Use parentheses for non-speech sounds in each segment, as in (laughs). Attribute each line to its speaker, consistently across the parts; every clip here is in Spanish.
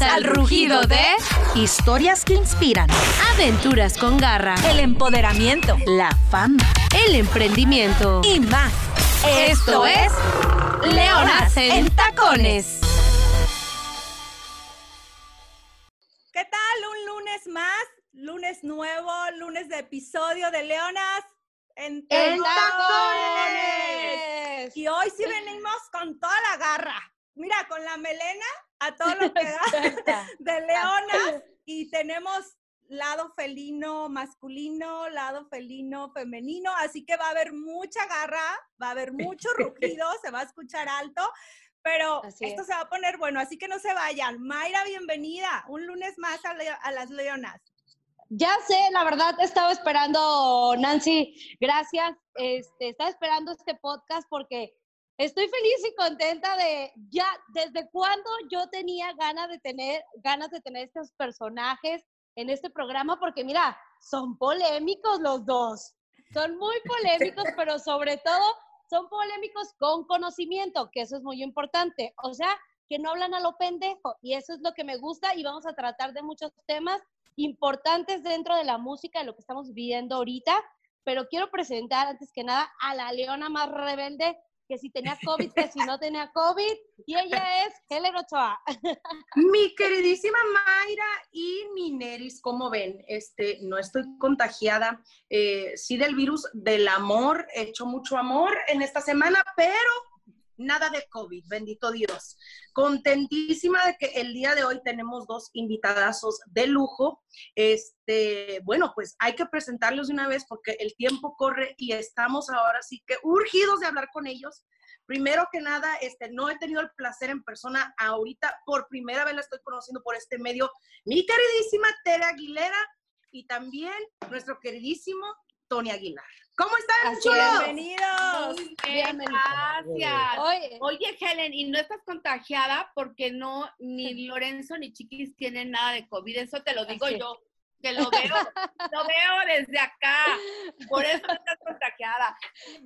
Speaker 1: Al rugido de
Speaker 2: Historias que inspiran.
Speaker 1: Aventuras con garra,
Speaker 2: El empoderamiento. La fama.
Speaker 1: el emprendimiento.
Speaker 2: Y más.
Speaker 1: Esto es Leonas en Tacones.
Speaker 3: ¿Qué tal? Un lunes más, lunes nuevo, lunes de episodio de Leonas en
Speaker 4: ¡En
Speaker 3: Tacones.
Speaker 4: tacones!
Speaker 3: Y hoy sí venimos con toda la garra. Mira, con la melena a todo lo que (laughs) da (laughs) de leonas y tenemos lado felino masculino, lado felino femenino, así que va a haber mucha garra, va a haber mucho (laughs) rugido, se va a escuchar alto, pero esto
Speaker 4: es.
Speaker 3: se va a poner bueno, así que no se vayan. Mayra, bienvenida, un lunes más a, le- a las leonas.
Speaker 4: Ya sé, la verdad estaba esperando, Nancy, gracias. Este, estaba esperando este podcast porque estoy feliz y contenta de ya desde cuándo yo tenía ganas de tener ganas de tener estos personajes en este programa porque mira, son polémicos los dos. Son muy (laughs) polémicos, pero sobre todo son polémicos con conocimiento, que eso es muy importante. O sea, que no hablan a lo pendejo y eso es lo que me gusta y vamos a tratar de muchos temas importantes dentro de la música, de lo que estamos viviendo ahorita, pero quiero presentar antes que nada a la leona más rebelde, que si tenía (laughs) COVID, que si no tenía COVID, y ella es Helen Ochoa. (laughs)
Speaker 5: Mi queridísima Mayra y mi Neris, ¿cómo ven? Este, no estoy contagiada, eh, sí del virus del amor, he hecho mucho amor en esta semana, pero nada de COVID, bendito Dios. Contentísima de que el día de hoy tenemos dos invitadazos de lujo. Este, bueno, pues hay que presentarlos de una vez porque el tiempo corre y estamos ahora sí que urgidos de hablar con ellos. Primero que nada, este, no he tenido el placer en persona ahorita, por primera vez la estoy conociendo por este medio, mi queridísima Tere Aguilera y también nuestro queridísimo Tony Aguilar. ¿Cómo están,
Speaker 4: Así
Speaker 5: chulos?
Speaker 3: Bienvenidos.
Speaker 6: Muy
Speaker 4: Bien,
Speaker 6: bien, gracias.
Speaker 4: Oye,
Speaker 6: Oye, Helen, y no estás contagiada porque no, ni (laughs) Lorenzo ni Chiquis tienen nada de COVID. Eso te lo digo
Speaker 4: Así es.
Speaker 6: yo, que lo veo, (laughs) lo veo desde acá. Por eso no estás contagiada.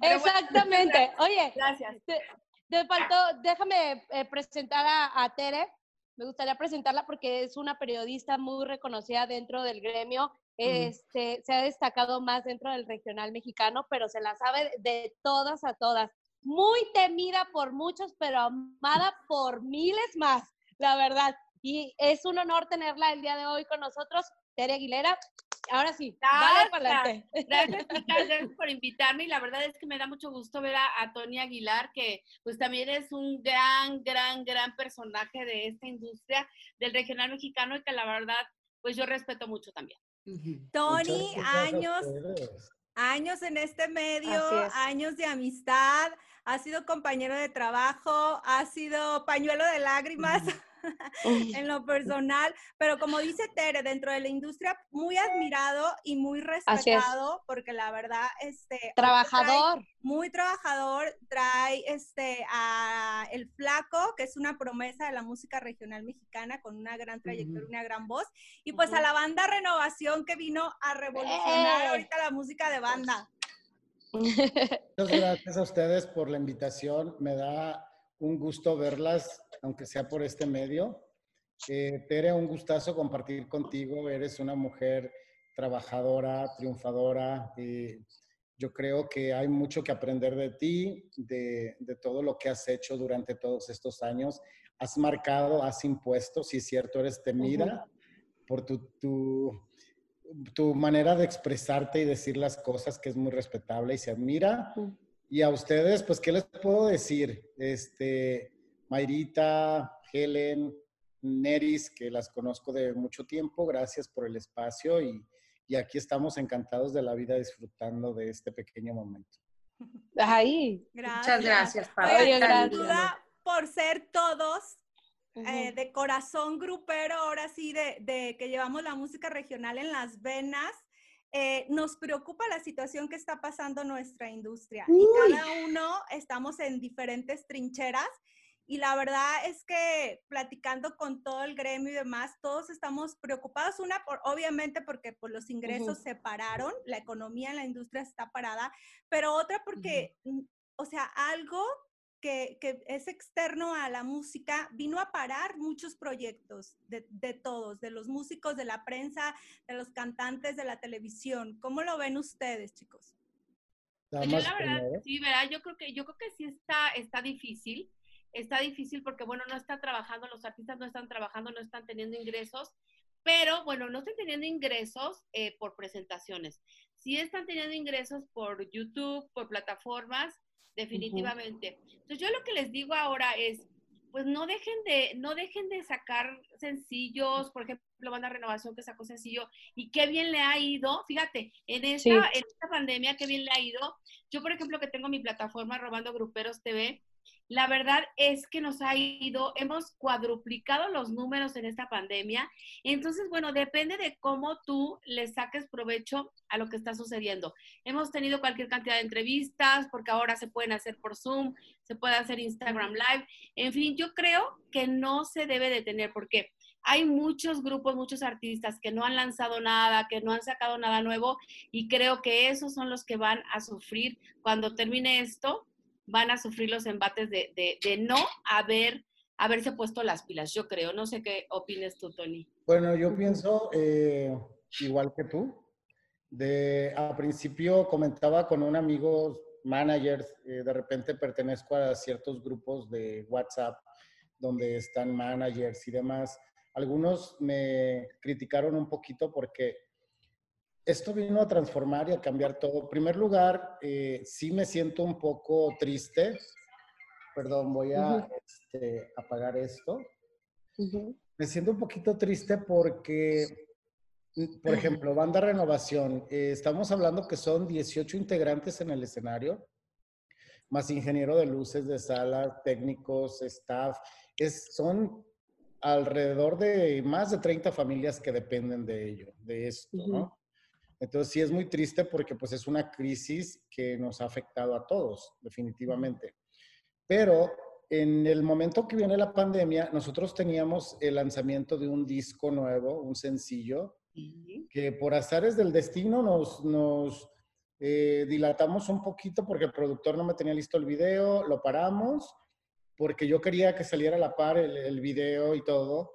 Speaker 6: Pero bueno,
Speaker 4: exactamente. Oye,
Speaker 6: Gracias.
Speaker 4: te, te faltó, déjame eh, presentar a, a Tere. Me gustaría presentarla porque es una periodista muy reconocida dentro del gremio. Este, se ha destacado más dentro del regional mexicano, pero se la sabe de todas a todas. Muy temida por muchos, pero amada por miles más, la verdad. Y es un honor tenerla el día de hoy con nosotros, Tere Aguilera. Ahora sí, dale para adelante.
Speaker 6: Gracias, chicas, gracias por invitarme y la verdad es que me da mucho gusto ver a, a Tony Aguilar, que pues también es un gran, gran, gran personaje de esta industria del regional mexicano y que la verdad pues yo respeto mucho también.
Speaker 3: Tony, años, años en este medio, años de amistad, ha sido compañero de trabajo, ha sido pañuelo de lágrimas (laughs) en lo personal, pero como dice Tere, dentro de la industria muy admirado y muy respetado, porque la verdad, este, trae-
Speaker 4: Trabajador.
Speaker 3: muy trabajador, trae este a El Flaco, que es una promesa de la música regional mexicana con una gran trayectoria, una gran voz, y pues a la banda Renovación que vino a revolucionar
Speaker 4: ¡Eh!
Speaker 3: ahorita la música de banda. (laughs)
Speaker 7: Muchas gracias a ustedes por la invitación. Me da un gusto verlas, aunque sea por este medio. Eh, Tere, un gustazo compartir contigo. Eres una mujer trabajadora, triunfadora. y yo creo que hay mucho que aprender de ti, de, de todo lo que has hecho durante todos estos años. Has marcado, has impuesto, si es cierto, eres temida por tu, tu, tu manera de expresarte y decir las cosas, que es muy respetable y se admira. Y a ustedes, pues, ¿qué les puedo decir? Este, Mayrita, Helen, Neris, que las conozco de mucho tiempo, gracias por el espacio y, y aquí estamos encantados de la vida disfrutando de este pequeño momento.
Speaker 4: Ahí.
Speaker 3: Gracias.
Speaker 5: Muchas gracias, Pablo.
Speaker 4: Oye, gracias.
Speaker 3: duda, por ser todos
Speaker 4: Ujú.
Speaker 3: eh, de corazón grupero, ahora sí, de, de que llevamos la música regional en las venas, eh, nos preocupa la situación que está pasando nuestra industria. Y cada uno estamos en diferentes trincheras. Y la verdad es que platicando con todo el gremio y demás, todos estamos preocupados. Una, por, obviamente, porque pues, los ingresos se pararon, la economía en la industria está parada, pero otra porque, mm, o sea, algo que, que, es externo a la música, vino a parar muchos proyectos de, de, todos, de los músicos, de la prensa, de los cantantes, de la televisión. ¿Cómo lo ven ustedes, chicos?
Speaker 6: Pues yo la verdad, sí, ¿verdad? Yo creo que, yo creo que sí está, está difícil. Está difícil porque, bueno, no está trabajando, los artistas no están trabajando, no están teniendo ingresos, pero bueno, no están teniendo ingresos eh, por presentaciones. Sí están teniendo ingresos por YouTube, por plataformas, definitivamente. Entonces yo lo que les digo ahora es, pues no dejen de, no dejen de sacar sencillos, por ejemplo, Banda Renovación que sacó sencillo, y qué bien le ha ido, fíjate, en esta, en esta pandemia, qué bien le ha ido. Yo, por ejemplo, que tengo mi plataforma Robando Gruperos TV, la verdad es que nos ha ido, hemos cuadruplicado los números en esta pandemia. Entonces, bueno, depende de cómo tú le saques provecho a lo que está sucediendo. Hemos tenido cualquier cantidad de entrevistas, porque ahora se pueden hacer por Zoom, se puede hacer Instagram Live. En fin, yo creo que no se debe detener, porque hay muchos grupos, muchos artistas que no han lanzado nada, que no han sacado nada nuevo, y creo que esos son los que van a sufrir cuando termine esto van a sufrir los embates de, de, no haber, haberse puesto las pilas, yo creo. No sé qué opines tú, Tony.
Speaker 7: Bueno, yo pienso eh, igual que tú. De, a principio comentaba con un amigo manager, eh, de repente pertenezco a ciertos grupos de WhatsApp donde están managers y demás. Algunos me criticaron un poquito porque esto vino a transformar y a cambiar todo. En primer lugar, eh, sí me siento un poco triste. Perdón, voy a este, apagar esto. Me siento un poquito triste porque, por ejemplo, Banda Renovación, eh, estamos hablando que son 18 integrantes en el escenario, más ingeniero de luces, de sala, técnicos, staff. Es, son alrededor de más de 30 familias que dependen de ello, de esto, ¿no? Entonces sí es muy triste porque pues es una crisis que nos ha afectado a todos, definitivamente. Pero en el momento que viene la pandemia, nosotros teníamos el lanzamiento de un disco nuevo, un sencillo, que por azares del destino nos, nos eh, dilatamos un poquito porque el productor no me tenía listo el video, lo paramos porque yo quería que saliera a la par el, el video y todo.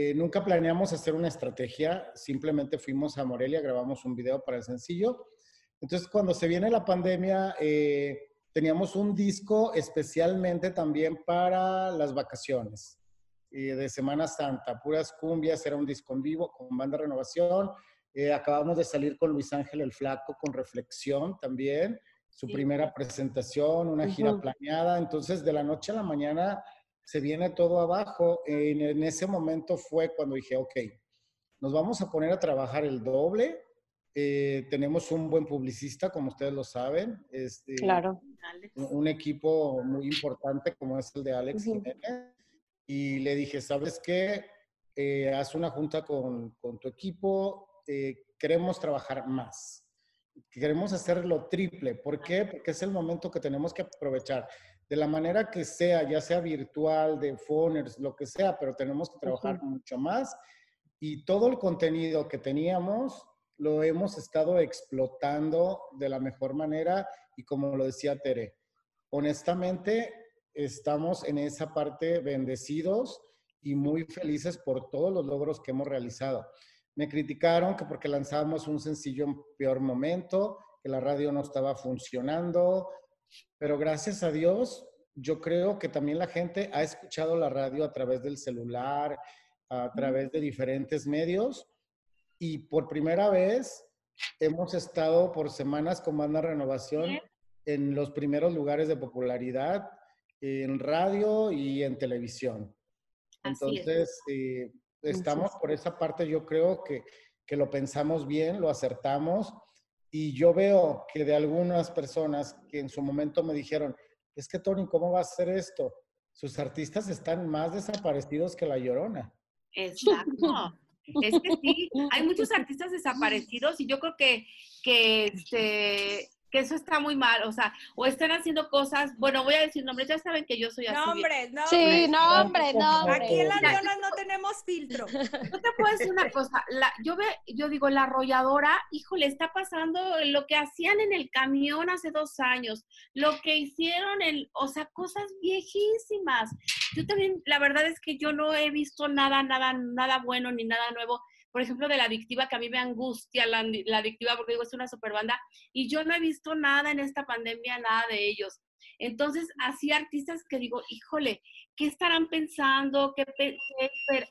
Speaker 7: Eh, nunca planeamos hacer una estrategia, simplemente fuimos a Morelia, grabamos un video para el sencillo. Entonces, cuando se viene la pandemia, eh, teníamos un disco especialmente también para las vacaciones eh, de Semana Santa, puras cumbias, era un disco en vivo con banda renovación. acabamos de salir con Luis Ángel el Flaco con Reflexión también, su primera presentación, una gira planeada. Entonces, de la noche a la mañana se viene todo abajo. En, ese momento fue cuando dije, ok, nos vamos a poner a trabajar el doble. Eh, tenemos un buen publicista, como ustedes lo saben. Este,
Speaker 8: claro.
Speaker 7: Un, equipo muy importante como es el de Alex Jiménez. Y le dije, ¿sabes qué? Eh, haz una junta con, con tu equipo. Eh, queremos trabajar más. Queremos hacerlo triple. ¿Por qué? Porque es el momento que tenemos que aprovechar de la manera que sea, ya sea virtual, de phoners, lo que sea, pero tenemos que trabajar mucho más. Y todo el contenido que teníamos lo hemos estado explotando de la mejor manera y como lo decía Tere, honestamente estamos en esa parte bendecidos y muy felices por todos los logros que hemos realizado. Me criticaron que porque lanzábamos un sencillo en peor momento, que la radio no estaba funcionando, pero gracias a Dios, yo creo que también la gente ha escuchado la radio a través del celular, a través de diferentes medios y por primera vez hemos estado por semanas con Banda Renovación en los primeros lugares de popularidad en radio y en televisión. Entonces, eh, estamos por esa parte, yo creo que, que lo pensamos bien, lo acertamos y yo veo que de algunas personas que en su momento me dijeron, es que Tony, ¿cómo va a hacer esto? Sus artistas están más desaparecidos que la llorona.
Speaker 6: Exacto. Es que sí, hay muchos artistas desaparecidos y yo creo que, que este, que eso está muy mal, o sea, o están haciendo cosas, bueno, voy a decir nombres, ya saben que yo soy así.
Speaker 3: Nombres,
Speaker 8: nombres. Sí, nombres, nombres.
Speaker 3: Aquí en las zonas no tenemos tenemos filtro.
Speaker 6: No te puedo decir una cosa, la, yo, ve, yo digo, la arrolladora, híjole, está pasando lo que hacían en el camión hace dos años, lo que hicieron, en, o sea, cosas viejísimas. Yo también, la verdad es que yo no he visto nada, nada, nada bueno ni nada nuevo por ejemplo, de la adictiva, que a mí me angustia la, la adictiva porque digo, es una super banda, y yo no he visto nada en esta pandemia, nada de ellos. Entonces, así artistas que digo, híjole, ¿qué estarán pensando? ¿Qué,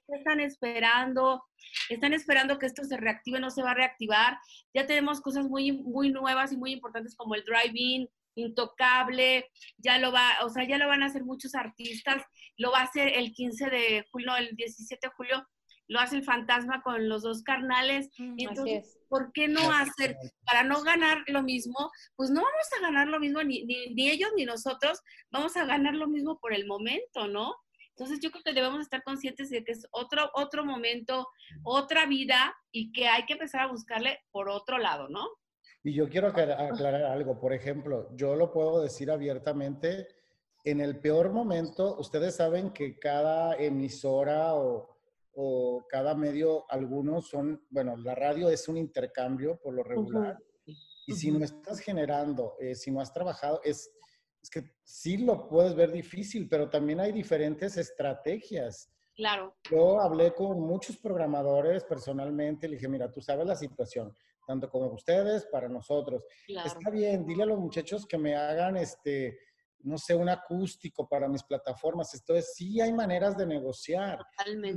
Speaker 6: están esperando? ¿Están esperando que esto se reactive? ¿No se va a reactivar? Ya tenemos cosas muy, muy nuevas y muy importantes como el drive-in, intocable, ya lo va, o sea, ya lo van a hacer muchos artistas, lo va a hacer el 15 de julio, el 17 de julio, lo hace el fantasma con los dos carnales. Mm, Entonces, ¿por qué no hacer, para no ganar lo mismo? Pues no vamos a ganar lo mismo, ni, ni, ellos ni nosotros, vamos a ganar lo mismo por el momento, ¿no? Entonces yo creo que debemos estar conscientes de que es otro, otro momento, otra vida y que hay que empezar a buscarle por otro lado, ¿no?
Speaker 7: Y yo quiero aclarar algo. Por ejemplo, yo lo puedo decir abiertamente. En el peor momento, ustedes saben que cada emisora o, o cada medio, algunos son, bueno, la radio es un intercambio por lo regular. Y si no estás generando, eh, si no has trabajado, es, es que sí lo puedes ver difícil, pero también hay diferentes estrategias.
Speaker 6: Claro.
Speaker 7: Yo hablé con muchos programadores personalmente, le dije, mira, tú sabes la situación, tanto como ustedes, para nosotros. Está bien, dile a los muchachos que me hagan este, no sé, un acústico para mis plataformas. Entonces, sí hay maneras de negociar.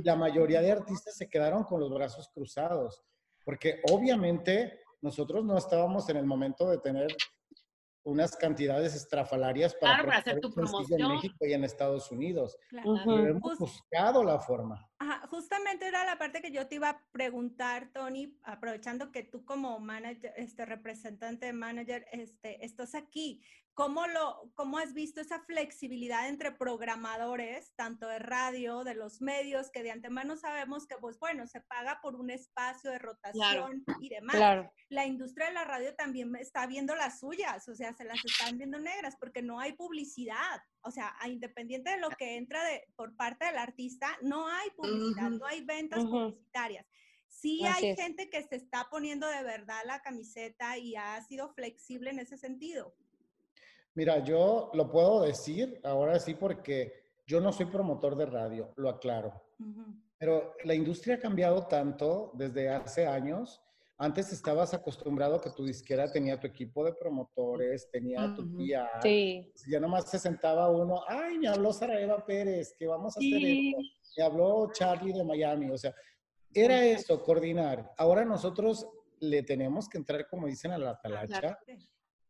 Speaker 7: La mayoría de artistas se quedaron con los brazos cruzados, porque obviamente nosotros no estábamos en el momento de tener unas cantidades estrafalarias para,
Speaker 6: hacer tu promoción
Speaker 7: en México y en Estados Unidos. hemos buscado la forma.
Speaker 3: justamente era la parte que yo te iba a preguntar, Tony, aprovechando que tú como manager, este representante manager, este, estás aquí. ¿Cómo, lo, ¿Cómo has visto esa flexibilidad entre programadores, tanto de radio, de los medios, que de antemano sabemos que, pues bueno, se paga por un espacio de rotación y demás? La industria de la radio también está viendo las suyas, o sea, se las están viendo negras porque no hay publicidad. O sea, independiente de lo que entra de, por parte del artista, no hay publicidad, no hay ventas publicitarias. Sí hay gente que se está poniendo de verdad la camiseta y ha sido flexible en ese sentido.
Speaker 7: Mira, yo lo puedo decir ahora sí porque yo no soy promotor de radio, lo aclaro. Pero la industria ha cambiado tanto desde hace años. Antes estabas acostumbrado que tu disquera tenía tu equipo de promotores, tenía tu tía. Sí. Ya nomás se sentaba uno, ay, me habló Eva Pérez, que vamos a hacer esto. Me habló Charlie de Miami. O sea, era eso, coordinar. Ahora nosotros le tenemos que entrar, como dicen, a la talacha.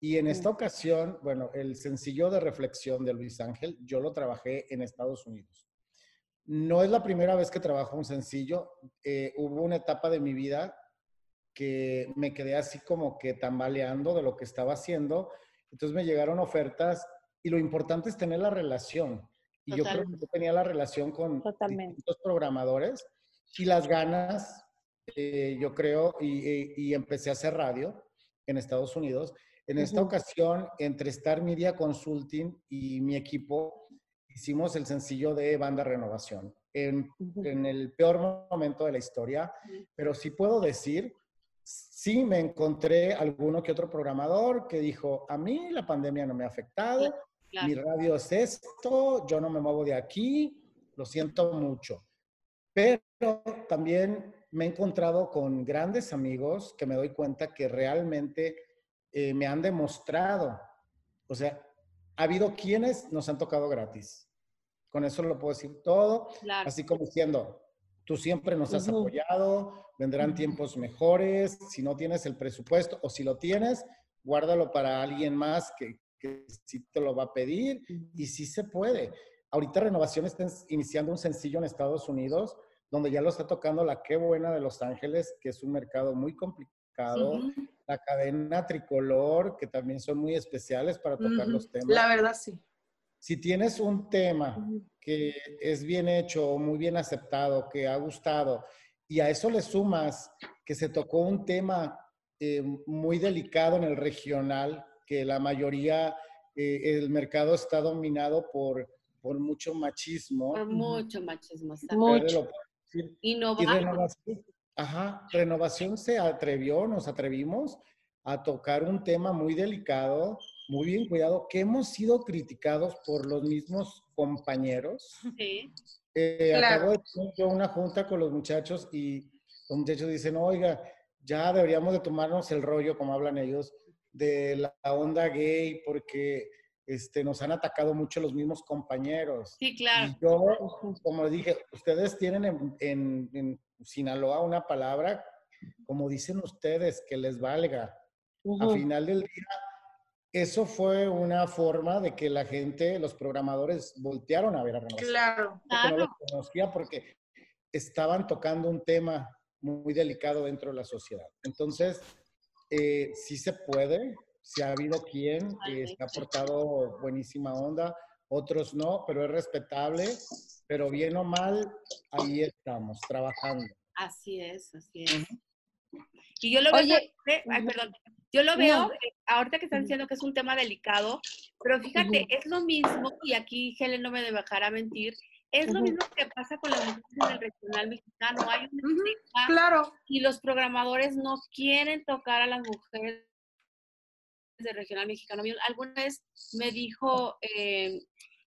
Speaker 7: Y en esta ocasión, bueno, el sencillo de reflexión de Luis Ángel, yo lo trabajé en Estados Unidos. No es la primera vez que trabajo un sencillo. Eh, hubo una etapa de mi vida que me quedé así como que tambaleando de lo que estaba haciendo. Entonces me llegaron ofertas y lo importante es tener la relación. Y yo creo que yo tenía la relación con distintos programadores y las ganas, eh, yo creo, y, y empecé a hacer radio en Estados Unidos. En esta ocasión, entre Star Media Consulting y mi equipo, hicimos el sencillo de Banda Renovación. En, en el peor momento de la historia, pero sí puedo decir, sí me encontré alguno que otro programador que dijo, a mí la pandemia no me ha afectado, mi radio es esto, yo no me muevo de aquí, lo siento mucho. Pero también me he encontrado con grandes amigos que me doy cuenta que realmente eh, me han demostrado, o sea, ha habido quienes nos han tocado gratis. Con eso lo puedo decir todo, así como diciendo, tú siempre nos has apoyado, vendrán tiempos mejores, si no tienes el presupuesto o si lo tienes, guárdalo para alguien más que, que sí te lo va a pedir y sí se puede. Ahorita Renovación está iniciando un sencillo en Estados Unidos donde ya lo está tocando la Qué Buena de Los Ángeles, que es un mercado muy complicado la cadena tricolor, que también son muy especiales para tocar los temas.
Speaker 5: La verdad, sí.
Speaker 7: Si tienes un tema que es bien hecho, muy bien aceptado, que ha gustado, y a eso le sumas que se tocó un tema eh, muy delicado en el regional, que la mayoría, eh, el mercado está dominado por, por mucho machismo.
Speaker 6: Por mucho machismo.
Speaker 7: Mucho. y renovación, ajá, renovación se atrevió, nos atrevimos a tocar un tema muy delicado, muy bien cuidado, que hemos sido criticados por los mismos compañeros.
Speaker 6: Sí.
Speaker 7: Eh,
Speaker 5: Claro.
Speaker 7: Acabo de tener yo una junta con los muchachos y los muchachos dicen, oiga, ya deberíamos de tomarnos el rollo, como hablan ellos, de la onda gay, porque este, nos han atacado mucho los mismos compañeros.
Speaker 6: Sí, claro.
Speaker 7: Y yo, como dije, ustedes tienen en, en- en Sinaloa una palabra, como dicen ustedes, que les valga. A
Speaker 8: Ujú.
Speaker 7: final del día, eso fue una forma de que la gente, los programadores, voltearon a ver a Renovación
Speaker 5: Claro.
Speaker 7: no
Speaker 6: Claro.
Speaker 7: lo conocía porque estaban tocando un tema muy delicado dentro de la sociedad. Entonces, eh, sí se puede, si ha habido quien eh, se ha portado buenísima onda, otros no, pero es respetable, pero bien o mal, ahí estamos, trabajando.
Speaker 6: Así es, así es. Y yo lo veo,
Speaker 8: Oye,
Speaker 6: ¿sabes qué? ay, perdón, yo lo veo,
Speaker 8: No.
Speaker 6: eh, ahorita que están diciendo que es un tema delicado, pero fíjate, es lo mismo, y aquí Helen no me dejará mentir, es lo mismo que pasa con las mujeres en el regional mexicano. Hay un
Speaker 5: Claro.
Speaker 6: y los programadores no quieren tocar a las mujeres del regional mexicano. Alguna vez me dijo eh,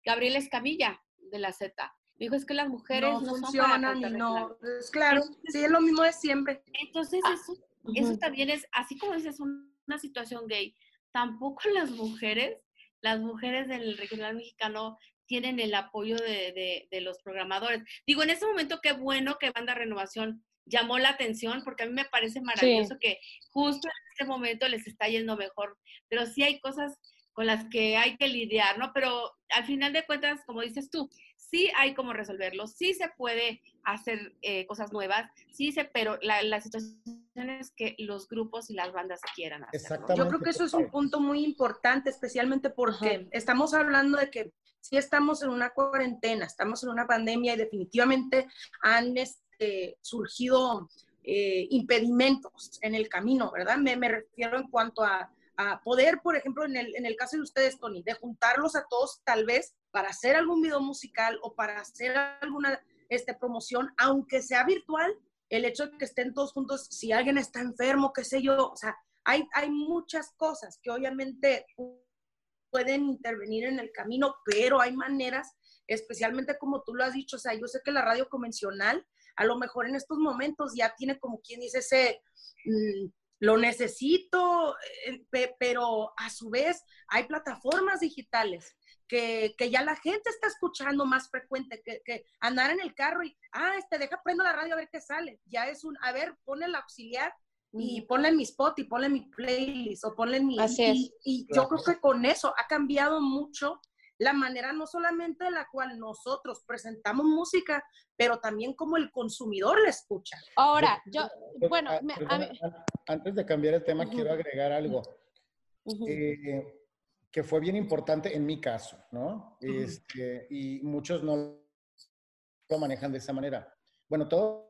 Speaker 6: Gabriela Escamilla de la Z, me dijo es que las mujeres
Speaker 5: No
Speaker 6: no, son para
Speaker 5: funcionan y
Speaker 6: regional".
Speaker 5: no. Es claro. Sí, es lo mismo de siempre.
Speaker 6: Entonces eso, eso
Speaker 8: Ujú.
Speaker 6: también es, así como dices, un- una situación gay, tampoco (laughs) las mujeres, las mujeres del regional mexicano tienen el apoyo de, de- de los programadores. Digo, en ese momento qué bueno que Banda Renovación llamó la atención, porque a mí me parece maravilloso que justo en este momento les está yendo mejor, pero sí hay cosas con las que hay que lidiar, ¿no? Pero al final de cuentas, como dices tú, sí hay cómo resolverlo, sí se puede hacer eh, cosas nuevas, sí se, pero la, la situación es que los grupos y las bandas quieran hacerlo.
Speaker 7: Exactamente.
Speaker 5: Yo creo que eso es un punto muy importante, especialmente porque
Speaker 8: Ajá.
Speaker 5: estamos hablando de que sí estamos en una cuarentena, estamos en una pandemia y definitivamente han este, surgido eh, impedimentos en el camino, ¿verdad? Me, refiero en cuanto a, a poder, por ejemplo, en el, en el caso de ustedes, Tony, de juntarlos a todos tal vez para hacer algún video musical o para hacer alguna este, promoción, aunque sea virtual, el hecho de que estén todos juntos, si alguien está enfermo, qué sé yo, o sea, hay, hay muchas cosas que obviamente pueden intervenir en el camino, pero hay maneras, especialmente como tú lo has dicho, o sea, yo sé que la radio convencional, a lo mejor en estos momentos ya tiene como quien dice ese, mm, lo necesito, eh, pe- pero a su vez hay plataformas digitales que, que ya la gente está escuchando más frecuente, que, que andar en el carro y, ah, este, deja, prendo la radio a ver qué sale, ya es un, a ver, pone el auxiliar y ponle en mi spot y ponle en mi playlist o ponle en mi...
Speaker 8: Así
Speaker 5: y,
Speaker 8: es.
Speaker 5: y yo creo que con eso ha cambiado mucho la manera no solamente en la cual nosotros presentamos música, pero también como el consumidor la escucha.
Speaker 8: Ahora, yo,
Speaker 7: Yo-
Speaker 8: bueno,
Speaker 7: ah,
Speaker 8: me- a
Speaker 7: perdona, antes de cambiar el tema,
Speaker 8: Ujú.
Speaker 7: quiero agregar algo.
Speaker 8: ujú.
Speaker 7: eh, que fue bien importante en mi caso, ¿no? Este, y muchos no lo manejan de esa manera. Bueno, todos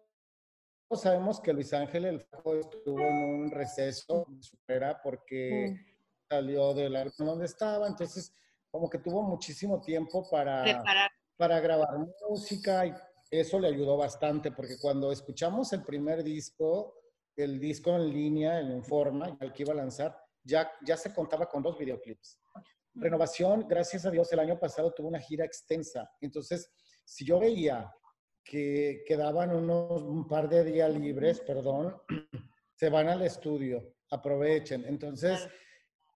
Speaker 7: sabemos que Luis Ángel el estuvo en un receso de su carrera porque salió de la donde estaba, entonces como que tuvo muchísimo tiempo para,
Speaker 6: Preparar.
Speaker 7: para grabar música y eso le ayudó bastante porque cuando escuchamos el primer disco, el disco en línea, en forma, el que iba a lanzar, ya, ya se contaba con dos videoclips. Renovación, gracias a Dios, el año pasado tuvo una gira extensa. Entonces, si yo veía que quedaban unos un par de días libres, perdón, (clears throat) se van al estudio, aprovechen. Entonces,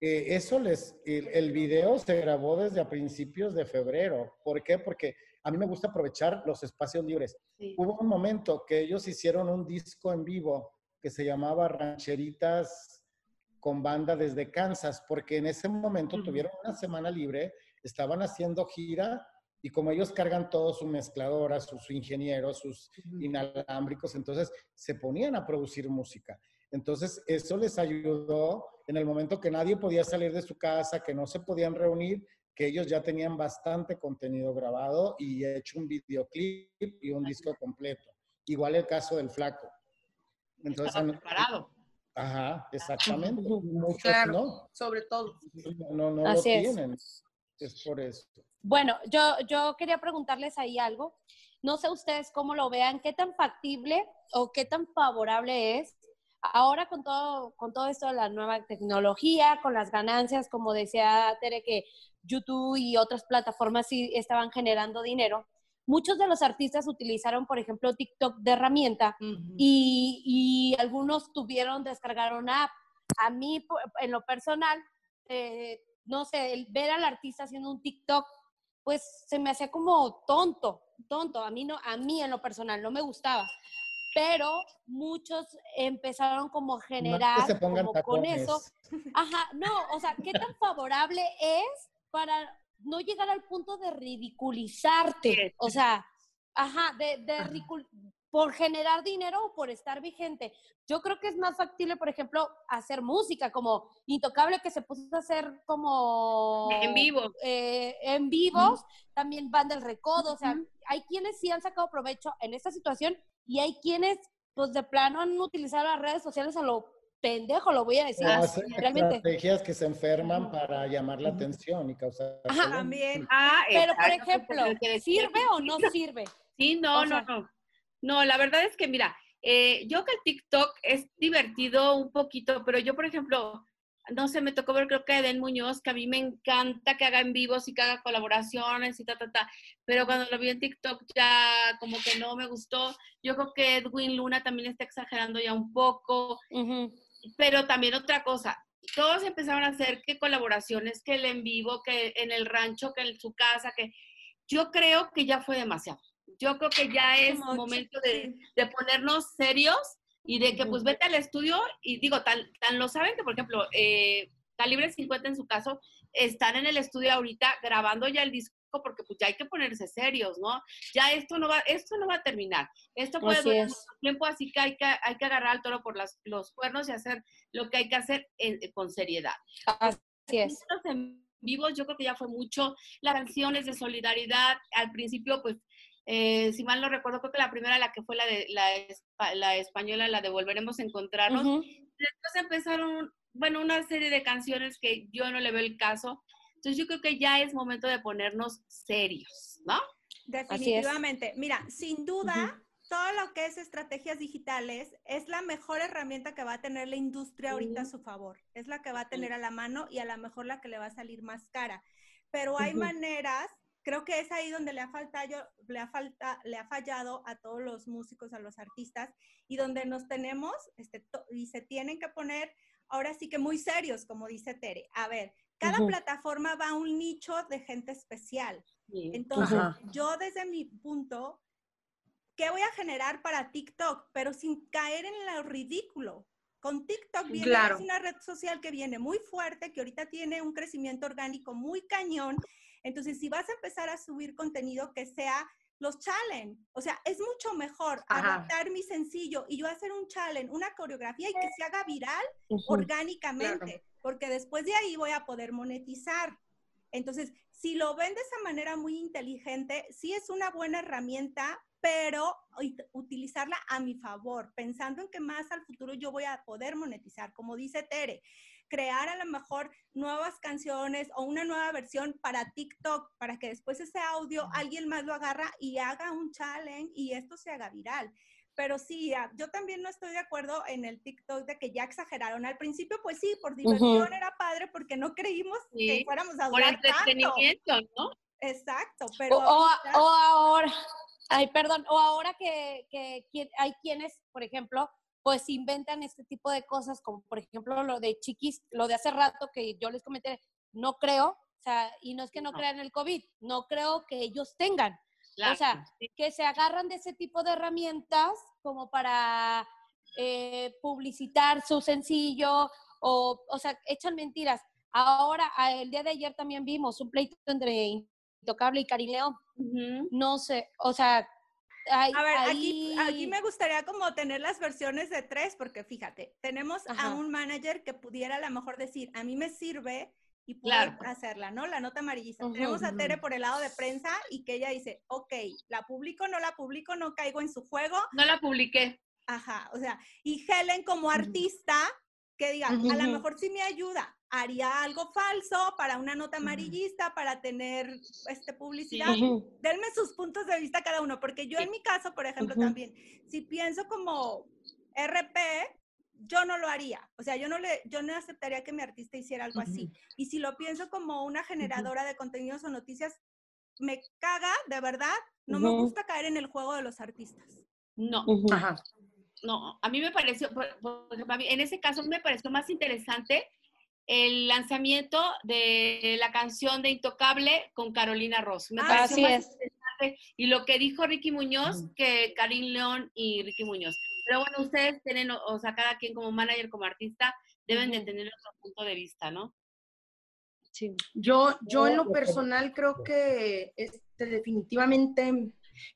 Speaker 7: eh, eso les, el, el video se grabó desde a principios de febrero. ¿Por qué? Porque a mí me gusta aprovechar los espacios libres.
Speaker 6: Sí.
Speaker 7: Hubo un momento que ellos hicieron un disco en vivo que se llamaba Rancheritas con banda desde Kansas, porque en ese momento tuvieron una semana libre, estaban haciendo gira y como ellos cargan todo su mezcladora, sus su ingenieros, sus inalámbricos, entonces se ponían a producir música. Entonces eso les ayudó en el momento que nadie podía salir de su casa, que no se podían reunir, que ellos ya tenían bastante contenido grabado y hecho un videoclip y un disco completo. Igual el caso del flaco. Entonces,
Speaker 6: Estaba preparado.
Speaker 7: ajá, exactamente. Muchos
Speaker 5: Claro.
Speaker 7: no,
Speaker 5: Sobre todo.
Speaker 7: no, no lo
Speaker 8: Así es.
Speaker 7: tienen. Es por eso.
Speaker 8: Bueno, yo, yo quería preguntarles ahí algo.
Speaker 4: No sé ustedes cómo lo vean, qué tan factible o qué tan favorable es ahora con todo, con todo esto de la nueva tecnología, con las ganancias, como decía Tere, que YouTube y otras plataformas sí estaban generando dinero, muchos de los artistas utilizaron, por ejemplo, TikTok de herramienta y, y, algunos tuvieron, descargar una app. A mí, en lo personal, eh, no sé, el ver al artista haciendo un TikTok, pues se me hacía como tonto, tonto. A mí no, a mí en lo personal no me gustaba. Pero muchos empezaron como a generar como con eso. Ajá, no, o sea, ¿qué tan favorable es para no llegar al punto de ridiculizarte? O sea, ajá, de, de por generar dinero o por estar vigente. Yo creo que es más factible, por ejemplo, hacer música, como Intocable, que se puso a hacer como...
Speaker 6: En vivo.
Speaker 4: Eh, en vivos, también van del recodo, o sea, hay quienes sí han sacado provecho en esta situación y hay quienes, pues de plano, han utilizado las redes sociales a lo pendejo, lo voy a decir.
Speaker 7: realmente. estrategias que se enferman para llamar la atención y causar...
Speaker 3: Ajá, también.
Speaker 4: Ah, Pero, por ejemplo, ¿sirve o no sirve?
Speaker 6: Sí, no, no, no. No, la verdad es que, mira, eh, yo que el TikTok es divertido un poquito, pero yo, por ejemplo, no sé, me tocó ver creo que Eden Muñoz, que a mí me encanta que haga en vivos y que haga colaboraciones y ta, ta, ta, pero cuando lo vi en TikTok ya como que no me gustó. Yo creo que Edwin Luna también está exagerando ya un poco, pero también otra cosa, todos empezaron a hacer que colaboraciones, que el en vivo, que en el rancho, que en su casa, que yo creo que ya fue demasiado. Yo creo que ya es momento de, ponernos serios y de que pues vete al estudio y digo, tan, tan lo saben que, por ejemplo, eh, Calibre 50 en su caso, están en el estudio ahorita grabando ya el disco porque pues ya hay que ponerse serios, ¿no? Ya esto no va, esto no va a terminar. Esto puede durar mucho tiempo, así que hay que, hay que agarrar al toro por las, los cuernos y hacer lo que hay que hacer con seriedad.
Speaker 4: Así es.
Speaker 6: En vivos yo creo que ya fue mucho, las canciones de solidaridad, al principio pues eh, si mal no recuerdo, creo que la primera, la que fue la de la, la española, la de Volveremos a encontrarnos. Después empezaron, bueno, una serie de canciones que yo no le veo el caso. Entonces yo creo que ya es momento de ponernos serios, ¿no?
Speaker 3: Definitivamente. Mira, sin duda, todo lo que es estrategias digitales es la mejor herramienta que va a tener la industria ahorita a su favor. Es la que va a tener a la mano y a lo mejor la que le va a salir más cara. Pero hay maneras creo que es ahí donde le ha, faltado, le, ha falta, le ha fallado a todos los músicos, a los artistas, y donde nos tenemos, este, y se tienen que poner ahora sí que muy serios, como dice Tere. A ver, cada plataforma va a un nicho de gente especial. Entonces, yo desde mi punto, ¿qué voy a generar para TikTok? Pero sin caer en lo ridículo. Con TikTok viene, es una red social que viene muy fuerte, que ahorita tiene un crecimiento orgánico muy cañón entonces, si vas a empezar a subir contenido que sea los challenge, o sea, es mucho mejor adaptar mi sencillo y yo hacer un challenge, una coreografía y que se haga viral orgánicamente, porque después de ahí voy a poder monetizar. Entonces, si lo ven de esa manera muy inteligente, sí es una buena herramienta, pero utilizarla a mi favor, pensando en que más al futuro yo voy a poder monetizar, como dice Tere crear a lo mejor nuevas canciones o una nueva versión para TikTok, para que después ese audio alguien más lo agarra y haga un challenge y esto se haga viral. Pero sí, yo también no estoy de acuerdo en el TikTok de que ya exageraron. Al principio, pues sí, por diversión era padre porque no creímos que fuéramos a durar
Speaker 6: Por entretenimiento, ¿no?
Speaker 3: Exacto, pero...
Speaker 4: O, ahora, ay, perdón, o ahora que, que hay quienes, por ejemplo, pues inventan este tipo de cosas, como por ejemplo lo de chiquis, lo de hace rato que yo les comenté, no creo, o sea, y no es que no, crean el COVID, no creo que ellos tengan. o sea, que se agarran de ese tipo de herramientas como para eh, publicitar su sencillo, o, o sea, echan mentiras. Ahora, el día de ayer también vimos un pleito entre Intocable y Karim León. No sé, o sea,
Speaker 3: a ver, aquí, aquí, me gustaría como tener las versiones de tres, porque fíjate, tenemos a un manager que pudiera a lo mejor decir, a mí me sirve y puedo hacerla, ¿no? La nota amarillista. tenemos a Tere por el lado de prensa y que ella dice, ok, la publico, no la publico, no caigo en su juego.
Speaker 6: No la publiqué.
Speaker 3: Ajá, o sea, y Helen como artista, que diga, a lo mejor sí me ayuda, haría algo falso para una nota amarillista, para tener este, publicidad.
Speaker 8: Ujú.
Speaker 3: Denme sus puntos de vista cada uno, porque yo en mi caso, por ejemplo,
Speaker 8: Ujú.
Speaker 3: también, si pienso como RP, yo no lo haría. O sea, yo no le, yo no aceptaría que mi artista hiciera algo así. Y si lo pienso como una generadora de contenidos o noticias, me caga, de verdad. No me gusta caer en el juego de los artistas.
Speaker 6: No.
Speaker 5: Ajá.
Speaker 6: no, a mí me pareció, por- por a mí- en ese caso me pareció más interesante el lanzamiento de la canción de Intocable con Carolina Ross. Me
Speaker 3: Ah,
Speaker 6: pareció
Speaker 8: Así
Speaker 6: más
Speaker 8: es.
Speaker 6: interesante. Y lo que dijo Ricky Muñoz que Karim León y Ricky Muñoz. Pero bueno, ustedes tienen, o- o sea, cada quien como manager, como artista, deben de tener otro punto de vista, ¿no?
Speaker 8: Sí.
Speaker 5: Yo, yo en
Speaker 7: No,
Speaker 5: lo personal creo que este, definitivamente,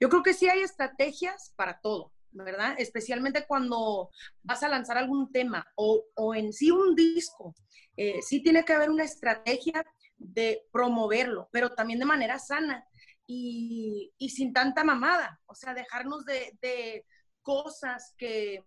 Speaker 5: yo creo que sí hay estrategias para todo, ¿verdad? Especialmente cuando vas a lanzar algún tema o, o en sí un disco. Eh, sí tiene que haber una estrategia de promoverlo, pero también de manera sana y, y sin tanta mamada, o sea, dejarnos de, de cosas que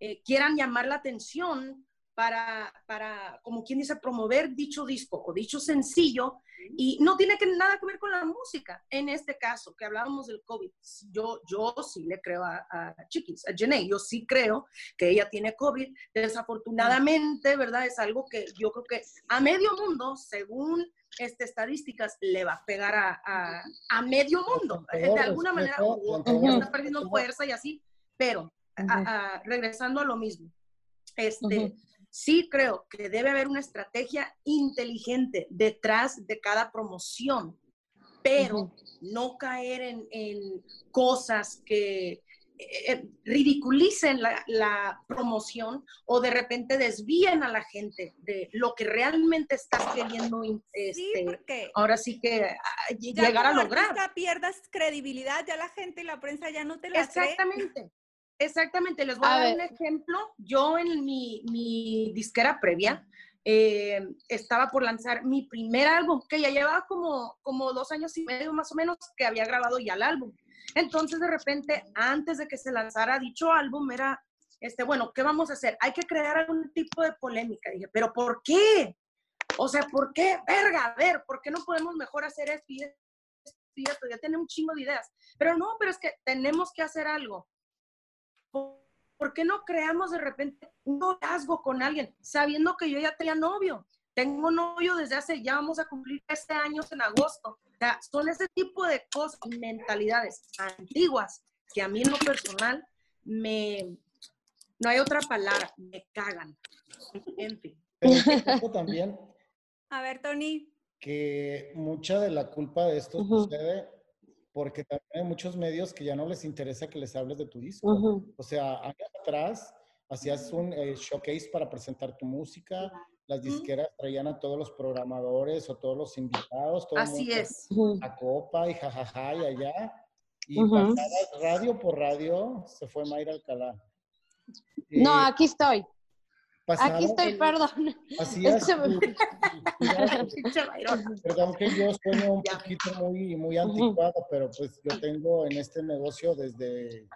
Speaker 5: eh, quieran llamar la atención para, para, como quien dice, promover dicho disco o dicho sencillo y no tiene que, nada que ver con la música. En este caso, que hablábamos del COVID, yo, yo sí le creo a, a Chiquis, a Jenny, yo sí creo que ella tiene COVID. Desafortunadamente, ¿verdad? Es algo que yo creo que a medio mundo, según este, estadísticas, le va a pegar a, a, a medio mundo.
Speaker 7: Con
Speaker 5: De alguna manera, está perdiendo fuerza y así, pero regresando a lo mismo, este,
Speaker 8: Ujú.
Speaker 5: Sí creo que debe haber una estrategia inteligente detrás de cada promoción, pero no caer en, en cosas que eh, eh, ridiculicen la, la promoción o de repente desvíen a la gente de lo que realmente estás queriendo in-
Speaker 3: Sí,
Speaker 5: este,
Speaker 3: porque
Speaker 5: ahora sí que ah,
Speaker 3: ya
Speaker 5: llegar a lograr.
Speaker 3: artista pierdas credibilidad, ya la gente y la prensa ya no te la cree.
Speaker 5: Exactamente. Les voy a,
Speaker 8: A
Speaker 5: dar
Speaker 8: ver.
Speaker 5: un ejemplo. Yo en mi, mi disquera previa eh, estaba por lanzar mi primer álbum, que ya llevaba como, como dos años y medio más o menos que había grabado ya el álbum. Entonces, de repente, antes de que se lanzara dicho álbum, era, este, bueno, ¿qué vamos a hacer? Hay que crear algún tipo de polémica. Dije, ¿pero por qué? O sea, ¿por qué? Verga, a ver, ¿por qué no podemos mejor hacer esto y esto y esto? Ya tenemos un chingo de ideas. Pero no, pero es que tenemos que hacer algo. ¿Por qué no creamos de repente un noviazgo con alguien, sabiendo que yo ya tenía novio? Tengo novio desde hace, ya vamos a cumplir 13 años en agosto. O sea, son ese tipo de cosas, mentalidades antiguas que a mí en lo personal me, no hay otra palabra, me cagan. En fin.
Speaker 7: Pero también
Speaker 3: A ver, Tony.
Speaker 7: que mucha de la culpa de esto sucede porque también hay muchos medios que ya no les interesa que les hables de tu disco. O sea, años atrás hacías un eh, showcase para presentar tu música, las disqueras traían a todos los programadores o todos los invitados, todo
Speaker 5: Así
Speaker 7: mundo
Speaker 5: es.
Speaker 7: A copa y jajaja y allá. Y
Speaker 8: Ujú.
Speaker 7: pasabas radio por radio, se fue Mayra Alcalá.
Speaker 8: No,
Speaker 7: Eh,
Speaker 8: aquí estoy.
Speaker 7: Pasabas-
Speaker 8: Aquí estoy, perdón.
Speaker 7: hacías
Speaker 8: es que se me-. (laughs)
Speaker 7: Perdón que yo sueño un
Speaker 5: Ya.
Speaker 7: poquito muy, muy anticuado, pero pues yo tengo en este negocio desde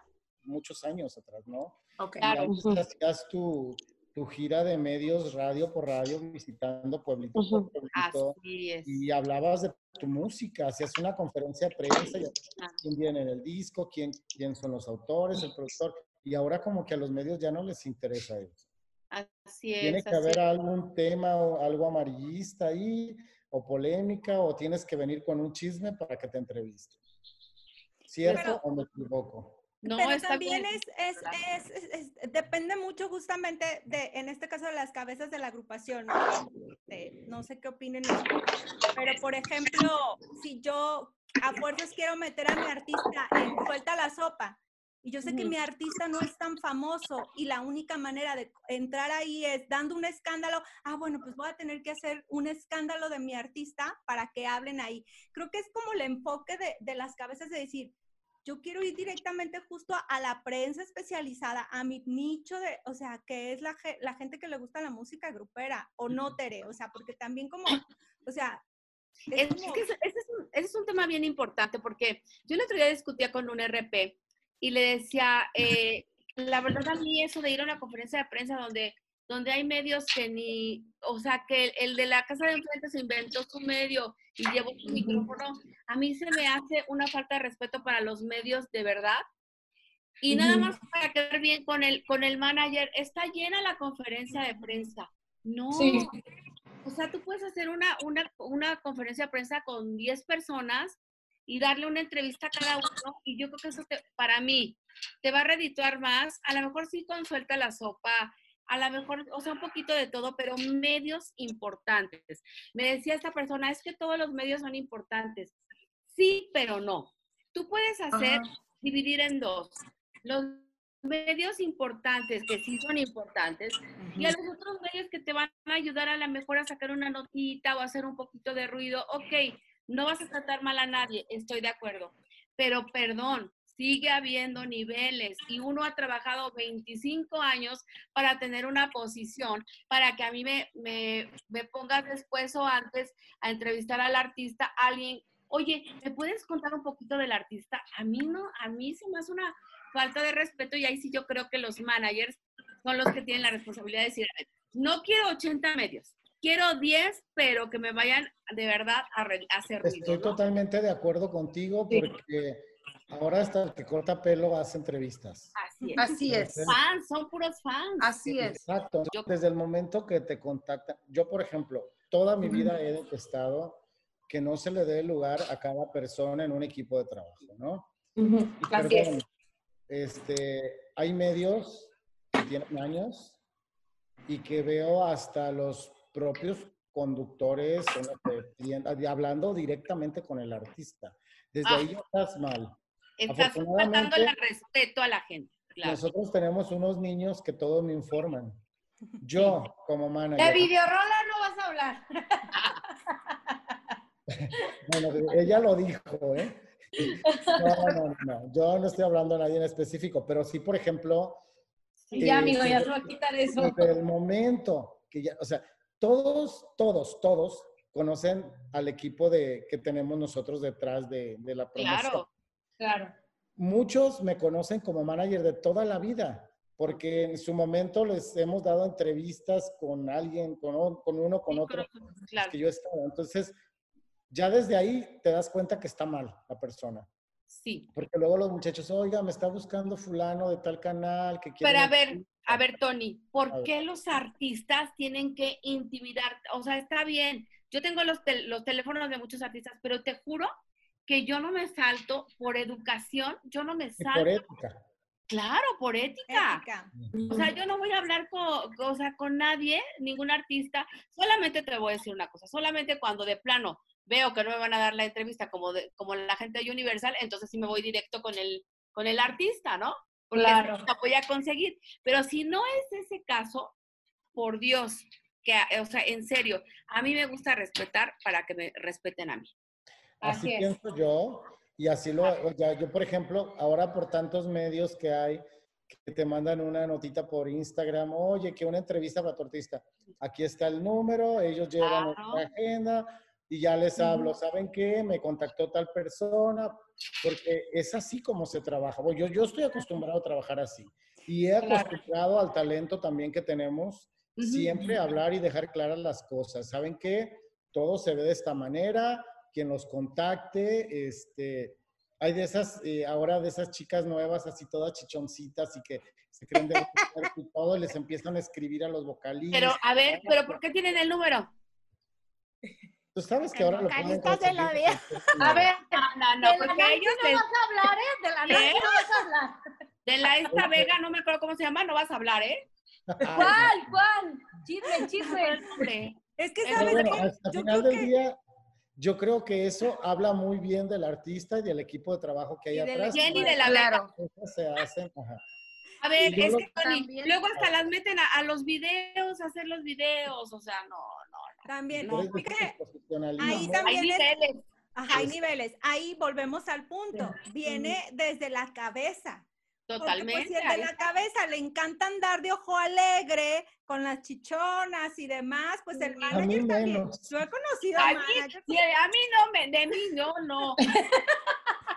Speaker 7: muchos años atrás, ¿no?
Speaker 5: Ok.
Speaker 7: Y
Speaker 6: Claro.
Speaker 7: hacías tu, tu gira de medios radio por radio, visitando pueblito por pueblito,
Speaker 6: Así es.
Speaker 7: y hablabas de tu música, hacías una conferencia de prensa, y
Speaker 6: Ah.
Speaker 7: quién viene en el disco, quién, quién son los autores, el productor, y ahora como que a los medios ya no les interesa eso.
Speaker 6: Así es.
Speaker 7: Tiene que
Speaker 6: así
Speaker 7: haber
Speaker 6: es.
Speaker 7: algún tema o algo amarillista ahí, o polémica, o tienes que venir con un chisme para que te entrevisten. ¿Cierto
Speaker 3: Pero-
Speaker 7: o me equivoco?
Speaker 6: No,
Speaker 3: Pero
Speaker 6: está
Speaker 3: también es, es, es- es- es- depende mucho justamente de, en este caso, de las cabezas de la agrupación. ¿no? Este, no sé qué opinen. (laughs) Pero, por ejemplo, si yo a fuerzas quiero meter a mi artista en Suelta la Sopa, y yo sé que mi artista no es tan famoso y la única manera de entrar ahí es dando un escándalo, ah, bueno, pues voy a tener que hacer un escándalo de mi artista para que hablen ahí. Creo que es como el enfoque de, de las cabezas de decir, yo quiero ir directamente justo a, la prensa especializada, a mi nicho de, o sea, que es la, la gente que le gusta la música grupera o no tere, o sea, porque también como, (coughs) o sea, es
Speaker 6: Es
Speaker 3: como-
Speaker 6: que ese, ese es un, ese es un tema bien importante porque yo el otro día discutía con un RP y le decía, eh, la verdad a mí eso de ir a una conferencia de prensa donde donde hay medios que ni, o sea, que el, el de la casa de enfrente se inventó su medio y llevó su micrófono, a mí se me hace una falta de respeto para los medios de verdad. Y nada más para quedar bien con el, con el manager, está llena la conferencia de prensa. No,
Speaker 5: Sí.
Speaker 6: o sea, tú puedes hacer una, una, una conferencia de prensa con 10 personas y darle una entrevista a cada uno. Y yo creo que eso te- para mí te va a redituar más. A lo mejor sí con suelta la sopa, a lo mejor, o sea, un poquito de todo, pero medios importantes. Me decía esta persona, es que todos los medios son importantes. Sí, pero no. Tú puedes hacer,
Speaker 5: Ajá.
Speaker 6: dividir en dos. Los medios importantes, que sí son importantes, y a los otros medios que te van a ayudar a lo mejor a sacar una notita o hacer un poquito de ruido. Ok, no vas a tratar mal a nadie, estoy de acuerdo. Pero perdón, sigue habiendo niveles y uno ha trabajado 25 años para tener una posición, para que a mí me, me, me pongas después o antes a entrevistar al artista, alguien, oye, ¿me puedes contar un poquito del artista? A mí no, a mí se me hace una falta de respeto y ahí sí yo creo que los managers son los que tienen la responsabilidad de decir, "A ver, no quiero 80 medios, quiero 10, pero que me vayan de verdad a, re- a hacer ruido,
Speaker 7: Estoy
Speaker 6: ¿no?
Speaker 7: totalmente de acuerdo contigo
Speaker 5: Sí.
Speaker 7: porque ahora hasta el que corta pelo hace entrevistas.
Speaker 6: Así es.
Speaker 5: Así es.
Speaker 6: Fans, son puros fans.
Speaker 5: Así es.
Speaker 7: Exacto.
Speaker 6: Yo-
Speaker 7: Desde el momento que te contactan, yo por ejemplo, toda mi vida he detestado que no se le dé lugar a cada persona en un equipo de trabajo, ¿no? Y
Speaker 5: Así
Speaker 7: perdón,
Speaker 5: es.
Speaker 7: este, hay medios que tienen años y que veo hasta los propios conductores clien- hablando directamente con el artista. Desde
Speaker 6: Ah.
Speaker 7: ahí ya estás mal.
Speaker 6: Estás faltándole el respeto a la gente. Claro.
Speaker 7: Nosotros tenemos unos niños que todo me informan. (laughs) Yo, como manager,
Speaker 4: De videorola no vas a hablar. (laughs)
Speaker 7: bueno, ella lo dijo, ¿eh? No, no, no, yo no estoy hablando a nadie en específico, pero sí, por ejemplo,
Speaker 4: Y ya,
Speaker 7: Eh,
Speaker 4: amigo,
Speaker 7: sí,
Speaker 4: ya se va a quitar eso.
Speaker 7: desde el momento que ya, o sea, todos, todos, todos conocen al equipo de, que tenemos nosotros detrás de, de la promoción.
Speaker 6: Claro.
Speaker 4: Claro.
Speaker 7: Muchos me conocen como manager de toda la vida, porque en su momento les hemos dado entrevistas con alguien, con, uno, con
Speaker 6: Sí,
Speaker 7: otro,
Speaker 6: claro,
Speaker 7: que yo he estado. Entonces, ya desde ahí te das cuenta que está mal la persona.
Speaker 6: Sí.
Speaker 7: Porque luego los muchachos, oiga, me está buscando fulano de tal canal que quiere...
Speaker 6: Pero a ver,
Speaker 7: entrevista".
Speaker 6: a ver, Tony,
Speaker 7: A
Speaker 6: ¿por
Speaker 7: ver.
Speaker 6: qué los artistas tienen que intimidar? O sea, está bien. Yo tengo los, tel- los teléfonos de muchos artistas, pero te juro que yo no me salto por educación, yo no me
Speaker 7: Y
Speaker 6: salto.
Speaker 7: por ética.
Speaker 6: Claro, por ética.
Speaker 3: Ética.
Speaker 6: O sea, yo no voy a hablar con, o sea, con nadie, ningún artista. Solamente te voy a decir una cosa, solamente cuando de plano veo que no me van a dar la entrevista como, de- como la gente de Universal, entonces sí me voy directo con el, con el artista, ¿no? Porque
Speaker 4: Claro.
Speaker 6: la voy a conseguir. Pero si no es ese caso, por Dios, que, o sea, en serio, a mí me gusta respetar para que me respeten a mí.
Speaker 7: Así,
Speaker 4: Así es.
Speaker 7: pienso yo. Y así lo, o sea, yo por ejemplo, ahora por tantos medios que hay, que te mandan una notita por Instagram, oye, que una entrevista para tu artista. Aquí está el número, ellos llevan
Speaker 6: Claro.
Speaker 7: nuestra agenda y ya les hablo, ¿saben qué? Me contactó tal persona, porque es así como se trabaja. Bueno, yo, yo estoy acostumbrado a trabajar así. Y he
Speaker 4: Claro.
Speaker 7: acostumbrado al talento también que tenemos, siempre hablar y dejar claras las cosas. ¿Saben qué? Todo se ve de esta manera, quien los contacte, este, hay de esas, eh, ahora de esas chicas nuevas, así todas chichoncitas y que se creen de y todo, y les empiezan a escribir a los vocalistas.
Speaker 6: Pero, a ver, ¿pero por qué tienen el número?
Speaker 7: Tú sabes que ahora lo ponen
Speaker 3: de la vida.
Speaker 4: A ver,
Speaker 6: No, no,
Speaker 4: de la
Speaker 6: porque
Speaker 4: Nancy
Speaker 6: ellos
Speaker 4: no
Speaker 6: de,
Speaker 4: vas a hablar, ¿eh? De la. Nancy no vas a hablar.
Speaker 6: de la esta Vega, no me acuerdo cómo se llama, no vas a hablar, ¿eh?
Speaker 7: Ay,
Speaker 4: ¿Cuál? ¿Cuál? Chisme, chisme.
Speaker 3: Es que, ¿sabes
Speaker 7: bueno,
Speaker 3: qué?
Speaker 7: hasta
Speaker 3: Yo
Speaker 7: final
Speaker 3: creo
Speaker 7: del
Speaker 3: que
Speaker 7: día, yo creo que eso habla muy bien del artista y del equipo de trabajo que hay
Speaker 3: Y del
Speaker 7: atrás.
Speaker 6: Jenny de la Vega.
Speaker 7: Se hacen, ajá.
Speaker 6: A ver, es que Tony, luego hasta las meten a, a los videos, a hacer los videos, o sea, no,
Speaker 3: también, ahí
Speaker 6: hay
Speaker 3: también es,
Speaker 6: niveles.
Speaker 3: ajá, hay niveles. Ahí volvemos al punto. Viene desde la cabeza. Porque, pues,
Speaker 6: Totalmente.
Speaker 3: si el de
Speaker 6: ahí
Speaker 3: la cabeza le encanta andar de ojo alegre con las chichonas y demás, pues el
Speaker 7: A mí
Speaker 3: manager también.
Speaker 7: menos.
Speaker 3: Yo he conocido
Speaker 6: A
Speaker 3: a
Speaker 6: mí, a mí no, me, de mí no, no. (laughs)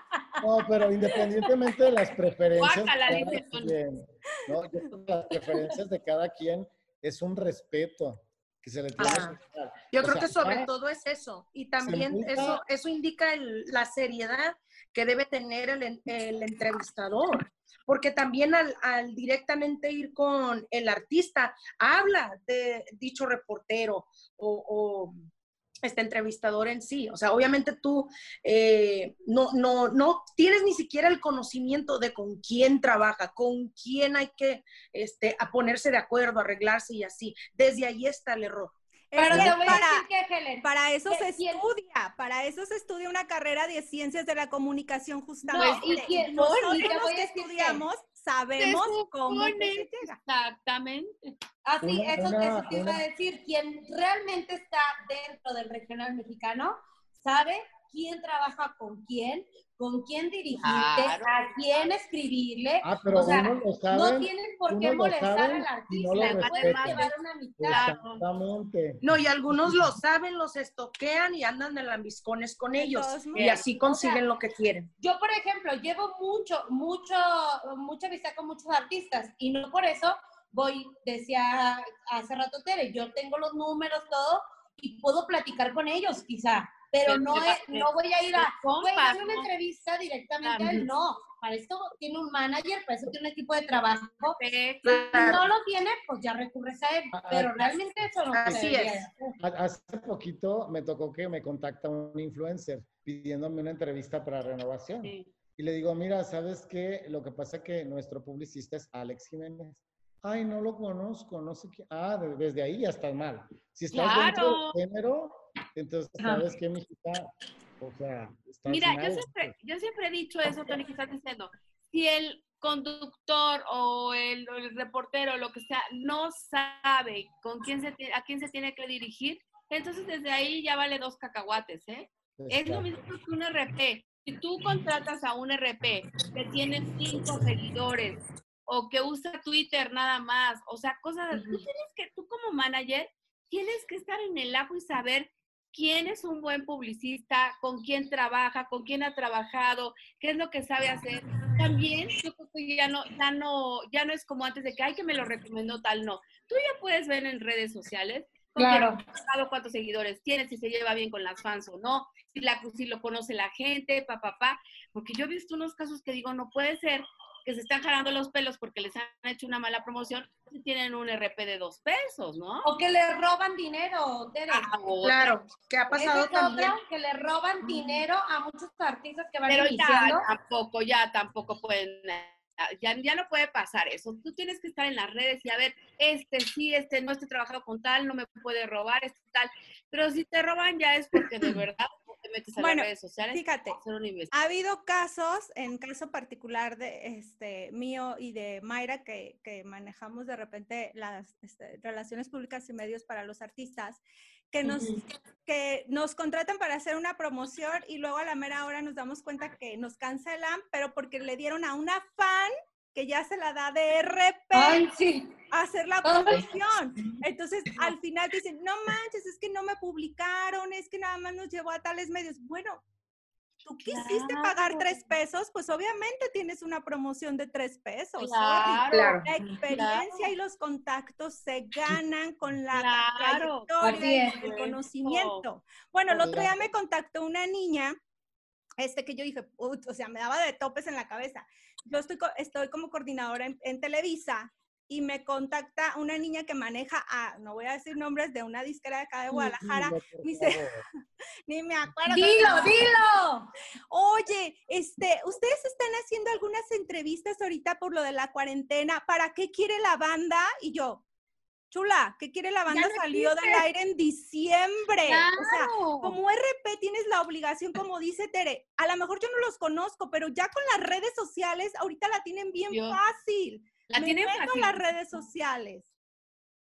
Speaker 7: No, pero independientemente de las preferencias
Speaker 6: Guácala,
Speaker 7: de cada quien, ¿no? Las preferencias de cada quien es un respeto que se le tiene
Speaker 5: Ajá.
Speaker 7: que dar.
Speaker 5: Yo
Speaker 7: O
Speaker 5: creo
Speaker 7: sea,
Speaker 5: que sobre todo es eso. Y también
Speaker 7: busca-
Speaker 5: eso, eso indica el- la seriedad que debe tener el, el entrevistador. Porque también al, al directamente ir con el artista, habla de dicho reportero o, o este entrevistador en sí. O sea, obviamente tú eh, no, no, no tienes ni siquiera el conocimiento de con quién trabaja, con quién hay que este, a ponerse de acuerdo, arreglarse y así. Desde ahí está el error.
Speaker 3: Es
Speaker 4: Pero
Speaker 3: que
Speaker 4: te voy a
Speaker 3: para,
Speaker 4: decir que, Helen,
Speaker 3: para eso se estudia, para eso se estudia una carrera de ciencias de la comunicación justamente.
Speaker 4: y quién-
Speaker 3: Nosotros
Speaker 4: y
Speaker 3: los que- estudiamos sabemos cómo se llega.
Speaker 6: Exactamente.
Speaker 4: Así,
Speaker 7: Una-
Speaker 4: eso,
Speaker 7: una-
Speaker 4: eso te iba a decir. Quien realmente está dentro del regional mexicano sabe quién trabaja con quién, con quién dirigirte,
Speaker 6: Claro.
Speaker 4: a quién escribirle.
Speaker 7: Ah, pero
Speaker 4: o sea,
Speaker 7: uno lo
Speaker 4: no
Speaker 7: sabe.
Speaker 4: tienes por
Speaker 7: uno
Speaker 4: qué molestar
Speaker 7: sabe
Speaker 4: al artista.
Speaker 7: no respeta.
Speaker 4: llevar una amistad.
Speaker 7: Exactamente.
Speaker 5: No, y algunos lo saben, los estoquean y andan de lambiscones con ellos. Y así consiguen lo que quieren.
Speaker 4: Yo, por ejemplo, llevo mucho, mucho, mucha amistad con muchos artistas y no por eso voy, decía hace rato Tere, yo tengo los números, todo, y puedo platicar con ellos quizá, pero no, es- no voy a ir a,
Speaker 6: compas,
Speaker 4: güey, dame una
Speaker 6: ¿no?
Speaker 4: entrevista directamente
Speaker 6: Claro.
Speaker 4: a él, no. Para esto tiene un manager, para eso tiene un equipo de trabajo. Si no lo tiene, pues ya recurres a él.
Speaker 7: Ah,
Speaker 4: Pero realmente eso no
Speaker 5: así es.
Speaker 4: de hacer.
Speaker 7: Ha- Hace poquito me tocó que me contacta un influencer pidiéndome una entrevista para renovación.
Speaker 6: Sí.
Speaker 7: Y le digo, mira, ¿sabes qué? Lo que pasa es que nuestro publicista es Alex Jiménez. Ay, no lo conozco, no sé qué. Ah, de- desde ahí ya estás mal. Si estás dentro
Speaker 6: Claro.
Speaker 7: del género, entonces. ¿sabes qué, mijita? O sea,
Speaker 6: Mira, yo siempre, yo siempre he dicho eso, Tony, que estás diciendo. Si el conductor o el, o el reportero, lo que sea, no sabe con quién se tiene- a quién se tiene que dirigir, entonces desde ahí ya vale dos cacahuates, ¿eh? Es lo mismo que un RP. Si tú contratas a un RP que tiene cinco seguidores o que usa Twitter nada más, o sea, cosas, tú tienes que, tú como manager, tienes que estar en el ajo y saber quién es un buen publicista, con quién trabaja, con quién ha trabajado, qué es lo que sabe hacer. También yo creo que ya no, ya no, ya no es como antes de que, ay, que me lo recomendó tal, no. Tú ya puedes ver en redes sociales
Speaker 4: Claro.
Speaker 6: cuántos seguidores tiene, si se lleva bien con las fans o no, si, la, si lo conoce la gente, pa, pa, pa. Porque yo he visto unos casos que digo, no puede ser que se están jalando los pelos porque les han hecho una mala promoción tienen un RP de dos pesos, ¿no?
Speaker 4: O que le roban dinero, Tere.
Speaker 6: Ah.
Speaker 5: Claro, que ha pasado
Speaker 4: es otra,
Speaker 5: también.
Speaker 4: que le roban dinero a muchos artistas que van
Speaker 6: Pero
Speaker 4: iniciando.
Speaker 6: ya tampoco, ya tampoco pueden, ya, ya no puede pasar eso. Tú tienes que estar en las redes y a ver, este sí, este no, este trabajado con tal, no me puede robar, este tal. Pero si te roban ya es porque de (clears throat) verdad te metes a
Speaker 3: Bueno,
Speaker 6: las redes sociales.
Speaker 3: fíjate. Ha habido casos, en caso particular de este mío y de Mayra, que, que manejamos de repente las este, relaciones públicas y medios para los artistas, que nos, que nos contratan para hacer una promoción y luego a la mera hora nos damos cuenta que nos cancelan, pero porque le dieron a una fan que ya se la da de RP
Speaker 4: Ay, sí.
Speaker 3: a hacer la
Speaker 4: Ay.
Speaker 3: promoción. Entonces, al final dicen, no manches, es que no me publicaron, es que nada más nos llevó a tales medios. Bueno, tú quisiste pagar tres pesos, pues obviamente tienes una promoción de tres pesos. sorry.
Speaker 5: Claro.
Speaker 3: La experiencia y los contactos se (laughs) ganan con la
Speaker 6: Claro.
Speaker 3: trayectoria y el conocimiento. Bueno, el otro día me contactó una niña, este que yo dije, o sea, me daba de topes en la cabeza. Yo estoy, estoy como coordinadora en, en Televisa y me contacta una niña que maneja a, no voy a decir nombres, de una disquera de acá de Guadalajara.
Speaker 7: Dilo,
Speaker 3: dice-. (laughs) Ni me acuerdo.
Speaker 4: Dilo, (laughs) dilo.
Speaker 3: Oye, este, ustedes están haciendo algunas entrevistas ahorita por lo de la cuarentena. ¿Para qué quiere la banda? Y yo, chula, ¿qué quiere la banda?
Speaker 6: no
Speaker 3: Salió del aire en diciembre. O sea,
Speaker 6: Claro.
Speaker 3: como RP tienes la obligación, como dice Tere, a lo mejor yo no los conozco, pero ya con las redes sociales ahorita la tienen bien
Speaker 6: Yo-
Speaker 3: fácil.
Speaker 6: La
Speaker 3: Me
Speaker 6: tienen
Speaker 3: meto en las redes sociales.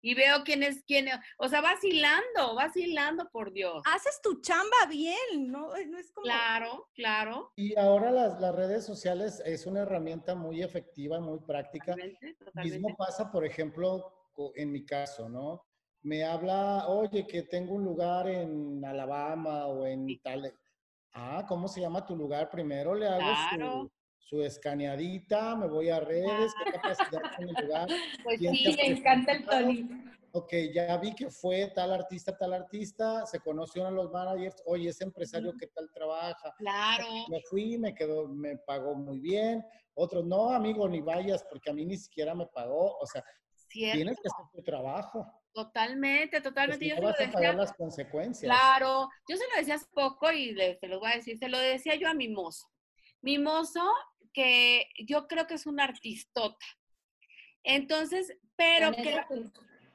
Speaker 6: Y veo quién es quién. es- O sea, vacilando, vacilando, por Dios.
Speaker 3: Haces tu chamba bien, ¿no? No es como...
Speaker 6: Claro, claro.
Speaker 7: Y ahora las, las redes sociales es una herramienta muy efectiva, muy práctica.
Speaker 6: Totalmente, totalmente.
Speaker 7: Mismo pasa, por ejemplo, en mi caso, ¿no? Me habla, oye, que tengo un lugar en Alabama o en tal. Ah, ¿cómo se llama tu lugar? Primero le hago
Speaker 6: Claro.
Speaker 7: su escaneadita, me voy a redes, qué capacidad tiene el lugar. (laughs)
Speaker 4: Pues
Speaker 7: ¿Quién
Speaker 4: sí,
Speaker 7: te
Speaker 4: me encanta el? Tony.
Speaker 7: Ok, ya vi que fue tal artista, tal artista, se conoció a los managers, oye, ese empresario que tal trabaja.
Speaker 6: Claro.
Speaker 7: Me fui, me quedó, me pagó muy bien. Otros, no, amigo, ni vayas, porque a mí ni siquiera me pagó. O sea,
Speaker 6: Cierto.
Speaker 7: tienes que hacer tu trabajo.
Speaker 6: Totalmente, totalmente.
Speaker 7: si
Speaker 6: Yo
Speaker 7: no
Speaker 6: se lo
Speaker 7: vas a
Speaker 6: decía.
Speaker 7: pagar las consecuencias.
Speaker 6: Claro, yo se lo decía hace poco y le, se los voy a decir, se lo decía yo a mi mozo. Mi mozo, que yo creo que es un artistota. Entonces, pero ¿qué,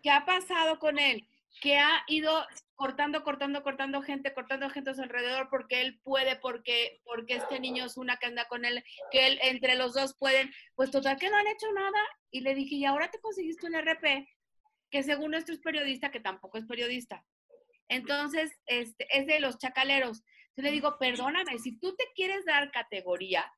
Speaker 6: qué ha pasado con él? Que ha ido cortando, cortando, cortando gente, cortando gente a su alrededor porque él puede, porque, porque este niño es una que anda con él, que él entre los dos pueden. Pues total que no han hecho nada. Y le dije, y ahora te conseguiste un RP, que según nuestro es periodista, que tampoco es periodista. Entonces, este, es de los chacaleros. Yo le digo, perdóname, si tú te quieres dar categoría,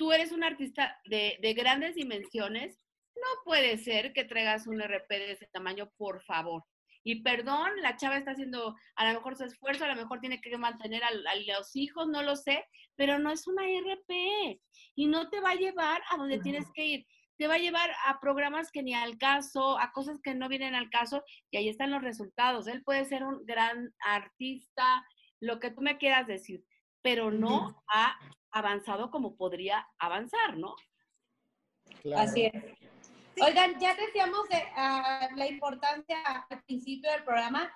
Speaker 6: tú eres un artista de, de grandes dimensiones, no puede ser que traigas un RP de ese tamaño, por favor. Y perdón, la chava está haciendo a lo mejor su esfuerzo, a lo mejor tiene que mantener a, los hijos, no lo sé, pero no es una RP y no te va a llevar a donde tienes que ir. Te va a llevar a programas que ni al caso, a cosas que no vienen al caso y ahí están los resultados. Él puede ser un gran artista, lo que tú me quieras decir, pero no ha avanzado como podría avanzar, ¿no?
Speaker 7: Claro.
Speaker 4: Así es. Oigan, ya decíamos de, ah, la importancia al principio del programa,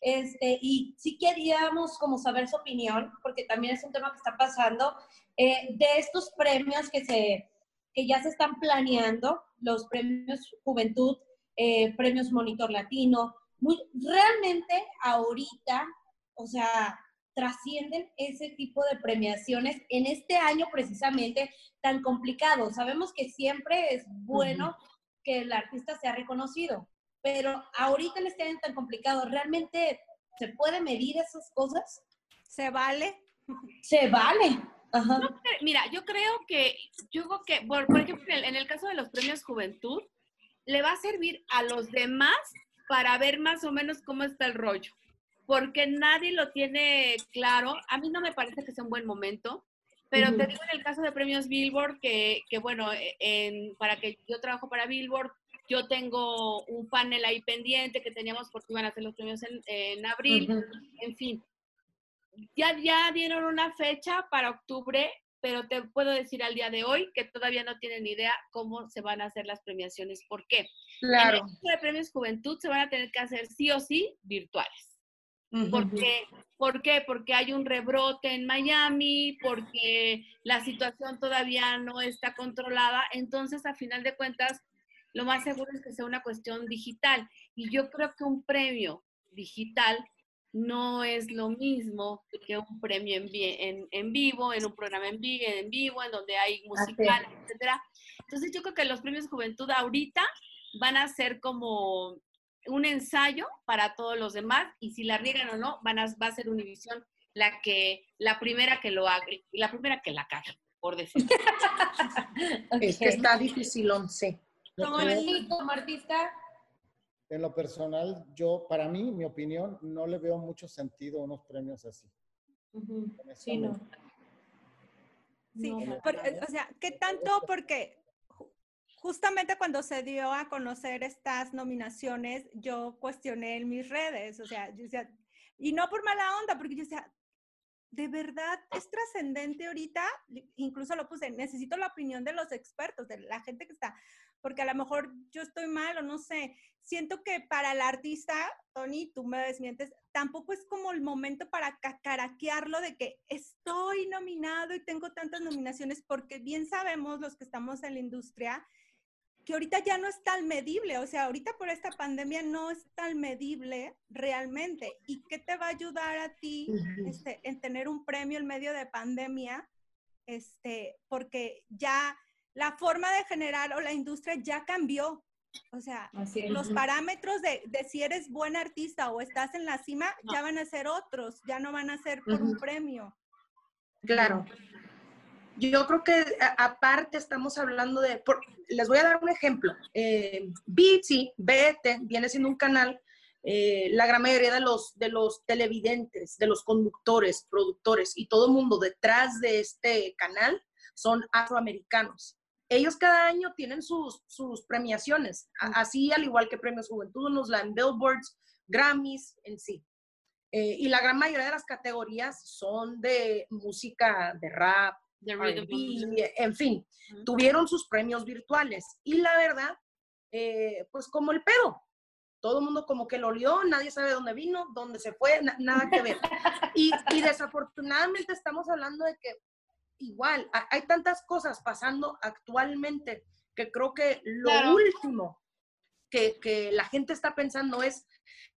Speaker 4: este, y sí queríamos como saber su opinión, porque también es un tema que está pasando, eh, de estos premios que, se, que ya se están planeando, los premios Juventud, eh, premios Monitor Latino, muy, realmente ahorita, o sea, trascienden ese tipo de premiaciones en este año precisamente tan complicado. Sabemos que siempre es bueno que el artista sea reconocido, pero ahorita en este año tan complicado, ¿realmente se puede medir esas cosas?
Speaker 3: ¿Se vale?
Speaker 4: Se vale. Ajá.
Speaker 6: Cre- Mira, yo creo que, yo creo que, por, por ejemplo, en el, en el caso de los premios Juventud, le va a servir a los demás para ver más o menos cómo está el rollo, porque nadie lo tiene claro. A mí no me parece que sea un buen momento, pero te digo en el caso de premios Billboard, que, que bueno, eh, en, para que yo trabajo para Billboard, yo tengo un panel ahí pendiente que teníamos porque iban a hacer los premios en, en abril, en fin. Ya, ya dieron una fecha para octubre, pero te puedo decir al día de hoy que todavía no tienen idea cómo se van a hacer las premiaciones. ¿Por qué? En el
Speaker 5: Claro.
Speaker 6: caso de premios Juventud se van a tener que hacer sí o sí virtuales. Porque, ¿Por qué? Porque hay un rebrote en Miami, porque la situación todavía no está controlada. Entonces, a final de cuentas, lo más seguro es que sea una cuestión digital. Y yo creo que un premio digital no es lo mismo que un premio en, en, en vivo, en un programa en, vi- en vivo, en donde hay musical, etcétera. Entonces, yo creo que los premios Juventud ahorita van a ser como un ensayo para todos los demás y si la riegan o no, van a, va a ser Univisión la que, la primera que lo haga, la primera que la cague, por decirlo. (laughs)
Speaker 5: Es que está difícil, once.
Speaker 7: Yo
Speaker 4: Como,
Speaker 7: creo-
Speaker 4: sí, como artista,
Speaker 7: En lo personal, yo, para mí, mi opinión, no le veo mucho sentido a unos premios así.
Speaker 4: ujú, sí, no.
Speaker 3: Sí,
Speaker 4: No,
Speaker 3: por- o sea, ¿qué tanto? Porque justamente cuando se dio a conocer estas nominaciones, yo cuestioné en mis redes, o sea, yo decía, y no por mala onda, porque yo decía, ¿de verdad es trascendente ahorita? Incluso lo puse, necesito la opinión de los expertos, de la gente que está, porque a lo mejor yo estoy mal o no sé. Siento que para el artista, Tony, tú me desmientes, tampoco es como el momento para cacaraquearlo de que estoy nominado y tengo tantas nominaciones, porque bien sabemos los que estamos en la industria que ahorita ya no es tan medible, o sea, ahorita por esta pandemia no es tan medible realmente. ¿Y qué te va a ayudar a ti este, en tener un premio en medio de pandemia? Este, porque ya la forma de generar o la industria ya cambió. O sea, los parámetros de, de si eres buen artista o estás en la cima
Speaker 6: No.
Speaker 3: ya van a ser otros, ya no van a ser por un
Speaker 5: Ujú.
Speaker 3: premio.
Speaker 5: Claro. Yo creo que aparte estamos hablando de, por- les voy a dar un ejemplo. Eh, BT, BT viene siendo un canal, eh, la gran mayoría de los, de los televidentes, de los conductores, productores y todo el mundo detrás de este canal, son afroamericanos. Ellos cada año tienen sus, sus premiaciones, así al igual que Premios Juventud, nos dan Billboards, Grammys en sí. Eh, y la gran mayoría de las categorías son de música, de rap, R&B, en fin, tuvieron sus premios virtuales. Y la verdad, eh, pues como el pedo, todo el mundo como que lo olió, nadie sabe dónde vino, dónde se fue, nada que ver. Y, y, desafortunadamente estamos hablando de que igual hay tantas cosas pasando actualmente que creo que lo último que, que, la gente está pensando es,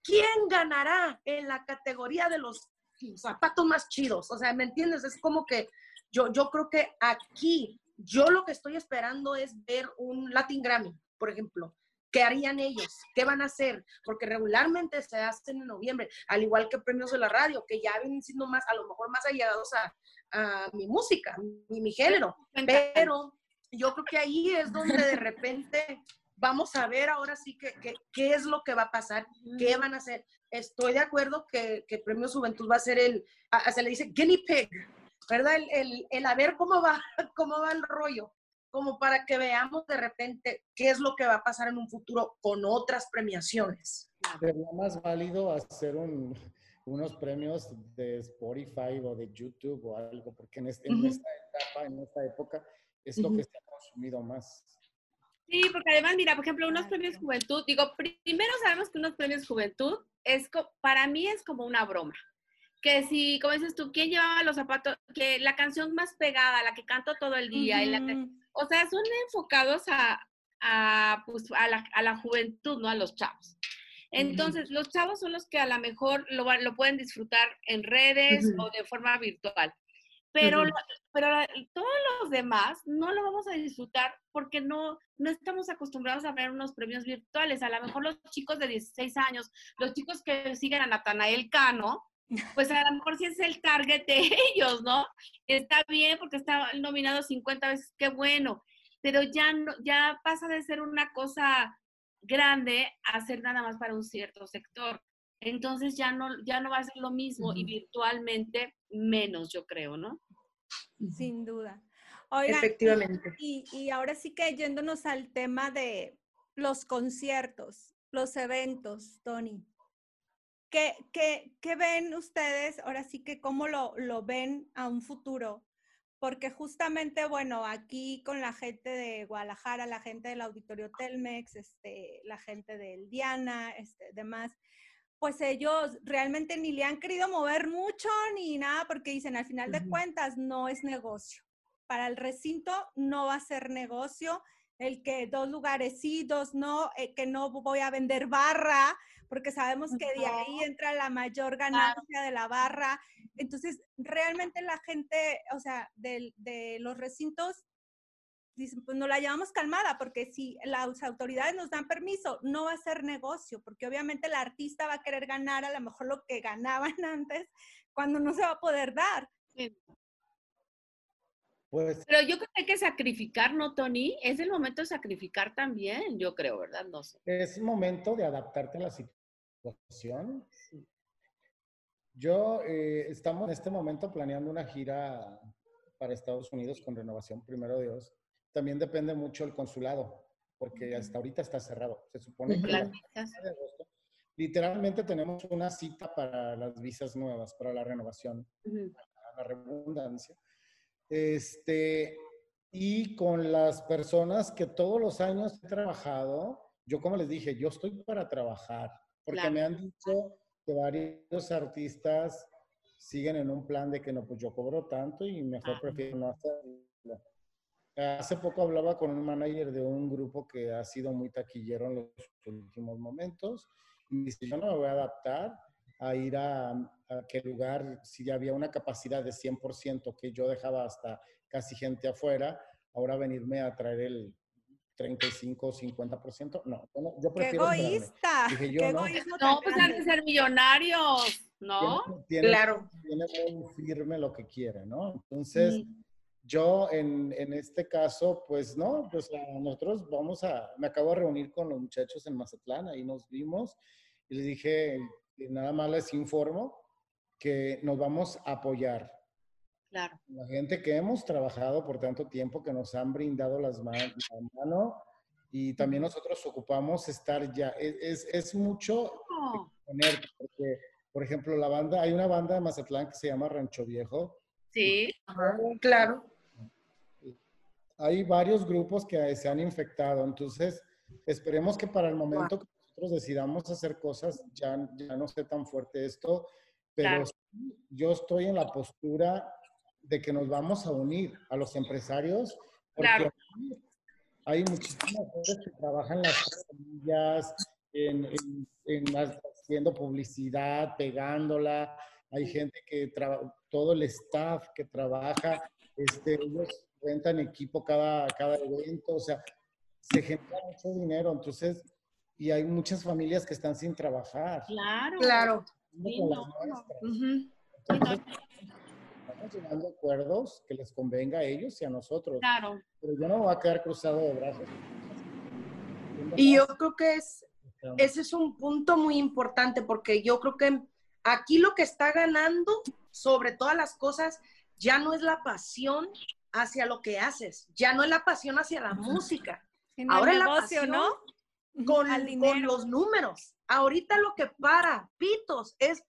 Speaker 5: ¿quién ganará en la categoría de los zapatos más chidos? O sea, ¿me entiendes? Es como que yo, yo creo que aquí, yo lo que estoy esperando es ver un Latin Grammy, por ejemplo. ¿Qué harían ellos? ¿Qué van a hacer? Porque regularmente se hacen en noviembre, al igual que premios de la radio, que ya vienen siendo más, a lo mejor más allegados a, a mi música, mi, mi género. Pero yo creo que ahí es donde de repente vamos a ver ahora sí qué qué es lo que va a pasar, qué van a hacer. Estoy de acuerdo que, que Premio Juventud va a ser el, se le dice guinea pig, ¿verdad? El, el, el, a ver cómo va, (laughs) cómo va el rollo como para que veamos de repente qué es lo que va a pasar en un futuro con otras premiaciones.
Speaker 7: Sería más válido hacer un, unos premios de Spotify o de YouTube o algo, porque en, este, en esta etapa, en esta época, es lo que se ha consumido más.
Speaker 6: Sí, porque además, mira, por ejemplo, unos premios juventud, digo, primero sabemos que unos premios juventud es, para mí es como una broma. Que si, como dices tú, ¿quién llevaba los zapatos? Que la canción más pegada, la que canto todo el día, y la que, o sea, son enfocados a, a, pues, a, la, a, la, juventud, ¿no? A los chavos. Entonces, los chavos son los que a lo mejor lo, lo pueden disfrutar en redes o de forma virtual. Pero, pero todos los demás no lo vamos a disfrutar porque no, no estamos acostumbrados a ver unos premios virtuales. A lo mejor los chicos de 16 años, los chicos que siguen a Natanael Cano, pues a lo mejor sí es el target de (laughs) ellos, ¿no? Está bien porque está nominado 50 veces, qué bueno, pero ya, no, ya pasa de ser una cosa grande a ser nada más para un cierto sector. Entonces ya no, ya no va a ser lo mismo y virtualmente menos, yo creo, ¿no?
Speaker 3: Sin duda.
Speaker 5: Efectivamente.
Speaker 3: Y, y ahora sí que yéndonos al tema de los conciertos, los eventos, Tony. ¿Qué, qué, qué ven ustedes? Ahora sí que cómo lo, lo ven a un futuro. Porque justamente, bueno, aquí con la gente de Guadalajara, la gente del Auditorio Telmex, este, la gente del Diana, este, demás, pues ellos realmente ni le han querido mover mucho ni nada porque dicen, al final de cuentas, no es negocio. Para el recinto no va a ser negocio el que dos lugares sí, dos no, eh, que no voy a vender barra, porque sabemos que de ahí entra la mayor ganancia de la barra. Entonces, realmente la gente, o sea, de, de los recintos, dicen, pues no la llevamos calmada, porque si las autoridades nos dan permiso, no va a ser negocio, porque obviamente el artista va a querer ganar a lo mejor lo que ganaban (laughs) antes, cuando no se va a poder dar. Sí.
Speaker 6: Pues, Pero yo creo que hay que sacrificar, ¿no, Tony? Es el momento de sacrificar también, yo creo, ¿verdad? No sé.
Speaker 7: Es momento de adaptarte a la situación. Yo eh, estamos en este momento planeando una gira para Estados Unidos con renovación, primero Dios. También depende mucho el consulado, porque hasta ahorita está cerrado. Se supone que de agosto, literalmente tenemos una cita para las visas nuevas, para la renovación, la redundancia este, y con las personas que todos los años he trabajado, yo como les dije, yo estoy para trabajar, porque me han dicho que varios artistas siguen en un plan de que no, pues yo cobro tanto y mejor prefiero no hacerlo. Hace poco hablaba con un manager de un grupo que ha sido muy taquillero en los últimos momentos y dice, yo no me voy a adaptar a ir a, a qué lugar, si ya había una capacidad de 100% que yo dejaba hasta casi gente afuera, ahora venirme a traer el 35 o 50%, no, yo prefiero...
Speaker 3: ¡Qué egoísta!
Speaker 6: Dije yo, no, no, pues han de ser millonarios, ¿no?
Speaker 7: Tiene, claro. Tiene muy firme lo que quiere, ¿no? Entonces, yo en, en, este caso, pues no, pues nosotros vamos a, me acabo de reunir con los muchachos en Mazatlán, ahí nos vimos y les dije, nada más les informo que nos vamos a apoyar.
Speaker 6: Claro.
Speaker 7: La gente que hemos trabajado por tanto tiempo, que nos han brindado las ma- la mano y también nosotros ocupamos estar ya. Es, es, es mucho
Speaker 6: Oh,
Speaker 7: poner, porque, por ejemplo, la banda, hay una banda de Mazatlán que se llama Rancho Viejo.
Speaker 6: sí,
Speaker 5: Claro.
Speaker 7: Hay varios grupos que se han infectado, entonces esperemos que para el momento que nosotros decidamos hacer cosas ya, ya no esté tan fuerte esto, pero
Speaker 6: Claro.
Speaker 7: yo estoy en la postura de que nos vamos a unir a los empresarios, porque
Speaker 6: Claro.
Speaker 7: hay muchísimas gente que trabajan las familias, en, en- en haciendo publicidad, pegándola, hay gente que trabaja, todo el staff que trabaja, este, ellos rentan equipo cada, cada evento, o sea, se genera mucho dinero, entonces, y hay muchas familias que están sin trabajar.
Speaker 6: claro.
Speaker 5: Claro.
Speaker 6: Sí, no.
Speaker 7: Entonces, estamos llegando a acuerdos que les convenga a ellos y a nosotros,
Speaker 6: Claro.
Speaker 7: pero yo no me voy a quedar cruzado de brazos.
Speaker 5: Y yo creo que es, ese es un punto muy importante porque yo creo que aquí lo que está ganando sobre todas las cosas ya no es la pasión hacia lo que haces, ya no es la pasión hacia la música,
Speaker 3: En
Speaker 5: Ahora
Speaker 3: el
Speaker 5: la pasión
Speaker 3: ¿no?
Speaker 5: Con,
Speaker 3: Al
Speaker 5: con
Speaker 3: dinero.
Speaker 5: los números. Ahorita lo que para, pitos, es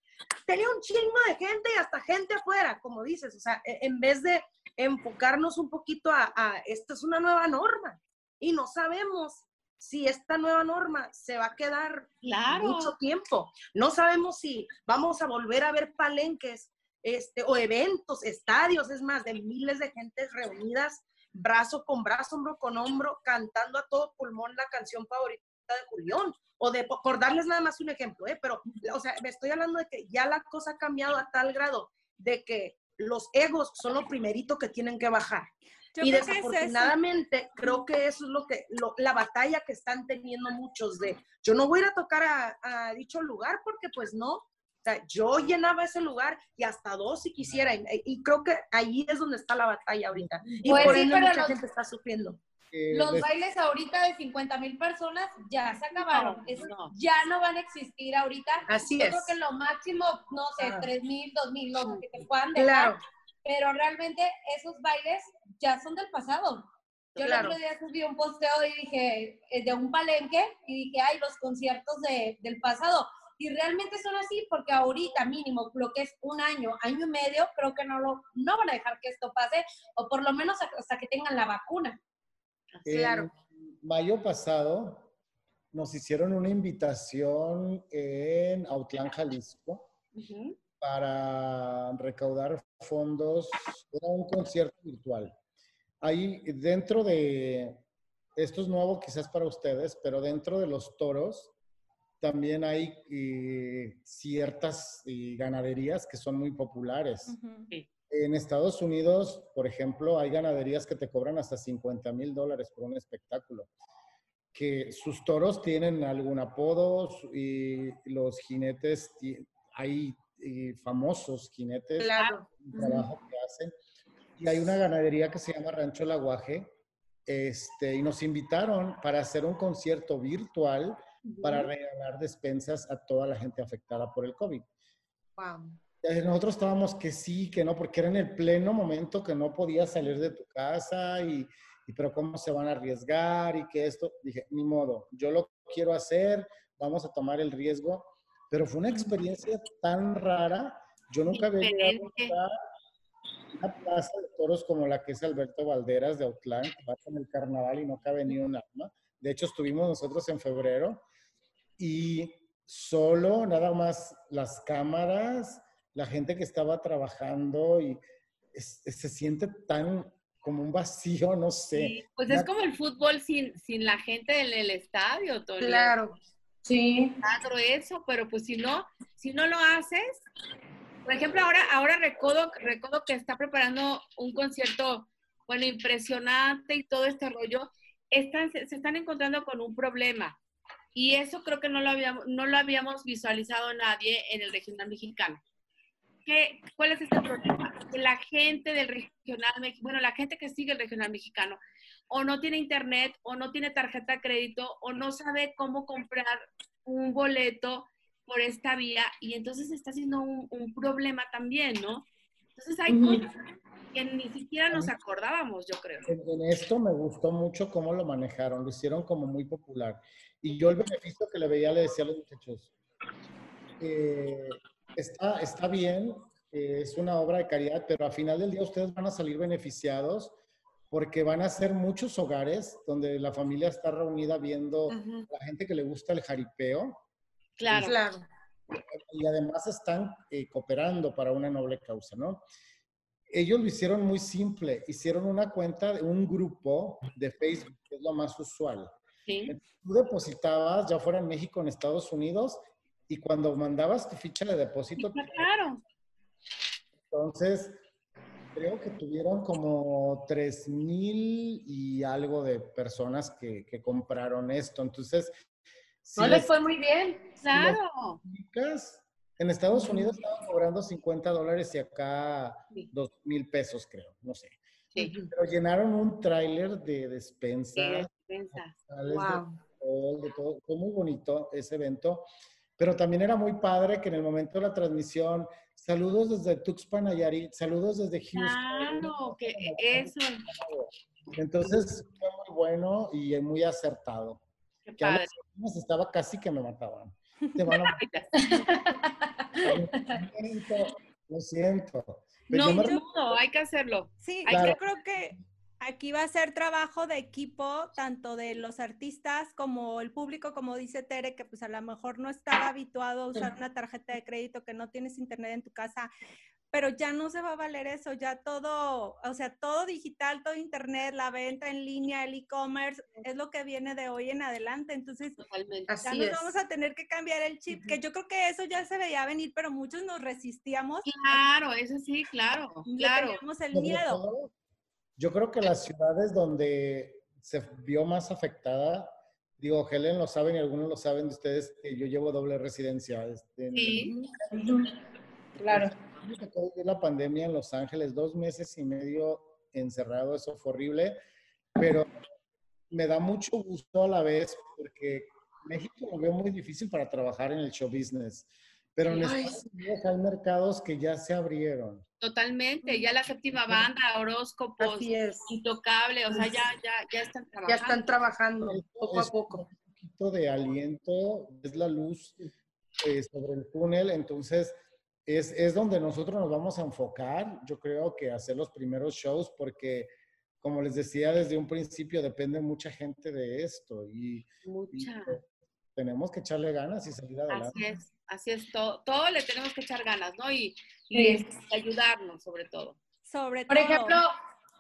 Speaker 5: tenía un chingo de gente y hasta gente afuera, como dices, o sea, e- en vez de enfocarnos un poquito a, a esto es una nueva norma y no sabemos si esta nueva norma se va a quedar
Speaker 6: Claro.
Speaker 5: mucho tiempo. No sabemos si vamos a volver a ver palenques este, o eventos, estadios, es más, de miles de gentes reunidas, brazo con brazo, hombro con hombro, cantando a todo pulmón la canción favorita de Julián. O de, por darles nada más un ejemplo, ¿eh? pero, o sea, me estoy hablando de que ya la cosa ha cambiado a tal grado de que los egos son lo primerito que tienen que bajar.
Speaker 3: Yo
Speaker 5: y
Speaker 3: creo que es eso.
Speaker 5: desafortunadamente creo que eso es lo que lo- la batalla que están teniendo muchos de yo no voy a ir a tocar a, a dicho lugar porque pues no o sea, yo llenaba ese lugar y hasta dos si quisiera y, y creo que ahí es donde está la batalla ahorita y
Speaker 4: Pues
Speaker 5: por
Speaker 4: sí, pero
Speaker 5: mucha
Speaker 4: los-
Speaker 5: gente está sufriendo
Speaker 7: Eh,
Speaker 4: Los
Speaker 7: les-
Speaker 4: bailes ahorita de 50 mil personas ya se acabaron.
Speaker 6: No, no.
Speaker 4: ya no van a existir ahorita.
Speaker 5: así
Speaker 4: Yo
Speaker 5: es
Speaker 4: creo que lo máximo, no sé,
Speaker 5: Ah.
Speaker 4: 3 mil, 2 mil, no sé, que te puedan dejar.
Speaker 5: claro
Speaker 4: Pero realmente esos bailes ya son del pasado. Yo
Speaker 5: Claro.
Speaker 4: el otro día subí un posteo y dije, eh, de un palenque, y dije, ay, los conciertos de, del pasado. Y realmente son así porque ahorita mínimo, lo que es un año, año y medio, creo que no, lo, no van a dejar que esto pase, o por lo menos hasta que tengan la vacuna.
Speaker 5: Claro.
Speaker 7: En mayo pasado nos hicieron una invitación en Autlán, Jalisco, para recaudar fondos. Era un concierto virtual. Ahí dentro de, esto es nuevo quizás para ustedes, pero dentro de los toros también hay eh, ciertas eh, ganaderías que son muy populares.
Speaker 3: Ujú.
Speaker 7: En Estados Unidos, por ejemplo, hay ganaderías que te cobran hasta 50 mil dólares por un espectáculo. Que sus toros tienen algún apodo y los jinetes, hay eh, famosos jinetes,
Speaker 5: claro
Speaker 7: el trabajo que hacen. Y hay una ganadería que se llama Rancho El Aguaje, este, y nos invitaron para hacer un concierto virtual para regalar despensas a toda la gente afectada por el COVID.
Speaker 5: wow.
Speaker 7: Eh, Nosotros estábamos que sí, que no, porque era en el pleno momento que no podías salir de tu casa y, y pero cómo se van a arriesgar y que esto, dije, ni modo, yo lo quiero hacer, vamos a tomar el riesgo, pero fue una experiencia tan rara, yo nunca había una plaza de toros como la que es Alberto Valderas de Autlán, que va en el carnaval y no cabe ni un alma. De hecho, estuvimos nosotros en febrero y solo nada más las cámaras, la gente que estaba trabajando y es- es- se siente tan como un vacío, no sé.
Speaker 6: Sí, Pues es como el fútbol sin, sin la gente en el estadio, Tony.
Speaker 5: claro
Speaker 4: Sí.
Speaker 6: Está grueso, pero pues si no, si no lo haces, por ejemplo, ahora, ahora Recodo, Recodo que está preparando un concierto, bueno, impresionante y todo este rollo, están, se se están encontrando con un problema. Y eso creo que no lo habíamos, no lo habíamos visualizado nadie en el regional mexicano. ¿Qué, ¿Cuál es este problema? Que la gente del regional, bueno, la gente que sigue el regional mexicano, o no tiene internet, o no tiene tarjeta de crédito, o no sabe cómo comprar un boleto por esta vía, y entonces está siendo un, un problema también, ¿no? Entonces hay cosas que ni siquiera nos acordábamos, yo creo.
Speaker 7: En, en esto me gustó mucho cómo lo manejaron, lo hicieron como muy popular. Y yo el beneficio que le veía le decía a los muchachos, eh, está, está bien, eh, es una obra de caridad, pero al final del día ustedes van a salir beneficiados porque van a ser muchos hogares donde la familia está reunida viendo
Speaker 6: Ujú.
Speaker 7: a la gente que le gusta el jaripeo
Speaker 6: Claro.
Speaker 5: Claro.
Speaker 7: y además están eh, cooperando para una noble causa, ¿no? Ellos lo hicieron muy simple, hicieron una cuenta de un grupo de Facebook, que es lo más usual.
Speaker 6: Sí.
Speaker 7: Tú depositabas, ya fuera en México o en Estados Unidos, y cuando mandabas tu ficha de depósito,
Speaker 6: Claro.
Speaker 7: entonces creo que tuvieron como 3 mil y algo de personas que, que compraron esto. Entonces, si
Speaker 4: No
Speaker 7: les
Speaker 4: fue muy bien.
Speaker 6: Claro.
Speaker 7: en Estados Unidos estaban cobrando 50 dólares y acá. 2 mil pesos, creo, no sé.
Speaker 6: Sí.
Speaker 7: Pero llenaron un tráiler de
Speaker 6: Sí, despensa.
Speaker 7: de
Speaker 5: Wow.
Speaker 7: de todo. Fue muy bonito ese evento. Pero también era muy padre que en el momento de la transmisión, saludos desde Tuxpan, Nayarit, saludos desde Houston.
Speaker 6: Claro, que eso.
Speaker 7: Entonces fue muy bueno y muy acertado.
Speaker 6: Qué
Speaker 7: Que a los estaba casi que me mataban. Te van a (laughs) Lo siento, Lo siento. Pero
Speaker 6: No,
Speaker 7: me-
Speaker 6: no, hay que hacerlo.
Speaker 3: Sí,
Speaker 7: Claro.
Speaker 3: yo creo que aquí va a ser trabajo de equipo, tanto de los artistas como el público, como dice Tere, que pues a lo mejor no estaba habituado a usar una tarjeta de crédito, que no tienes internet en tu casa, pero ya no se va a valer eso, ya todo, o sea, todo digital, todo internet, la venta en línea, el e-commerce, es lo que viene de hoy en adelante. Entonces,
Speaker 6: Totalmente.
Speaker 3: ya
Speaker 5: Así
Speaker 3: nos
Speaker 5: es.
Speaker 3: vamos a tener que cambiar el chip, que yo creo que eso ya se veía venir, pero muchos nos resistíamos,
Speaker 6: Claro, eso sí, claro, claro.
Speaker 3: teníamos el miedo.
Speaker 7: Yo creo que las ciudades donde se vio más afectada, digo, Helen lo saben y algunos lo saben de ustedes, que yo llevo doble residencia. este, en-
Speaker 6: Sí.
Speaker 4: Claro.
Speaker 7: Me tocó vivir la pandemia en Los Ángeles, dos meses y medio encerrado, eso fue horrible, pero me da mucho gusto a la vez porque México lo veo muy difícil para trabajar en el show business, pero en
Speaker 5: Ay,
Speaker 7: Estados Unidos hay mercados que ya se abrieron.
Speaker 6: Totalmente. Ya la séptima banda, horóscopos,
Speaker 5: Así es.
Speaker 6: intocable, o sea, ya, ya, ya están
Speaker 5: Ya
Speaker 6: trabajando.
Speaker 5: están trabajando poco a poco.
Speaker 7: Un poquito de aliento, es la luz eh, sobre el túnel, entonces es, es donde nosotros nos vamos a enfocar, yo creo que hacer los primeros shows, porque como les decía desde un principio, depende mucha gente de esto y, y,
Speaker 6: Mucha.
Speaker 7: pues, tenemos que echarle ganas y salir adelante.
Speaker 6: Así es, así es. Todo, todo le tenemos que echar ganas, ¿no? Y, y
Speaker 4: Sí.
Speaker 6: ayudarnos, sobre todo.
Speaker 3: Sobre
Speaker 4: Por
Speaker 3: todo.
Speaker 4: ejemplo,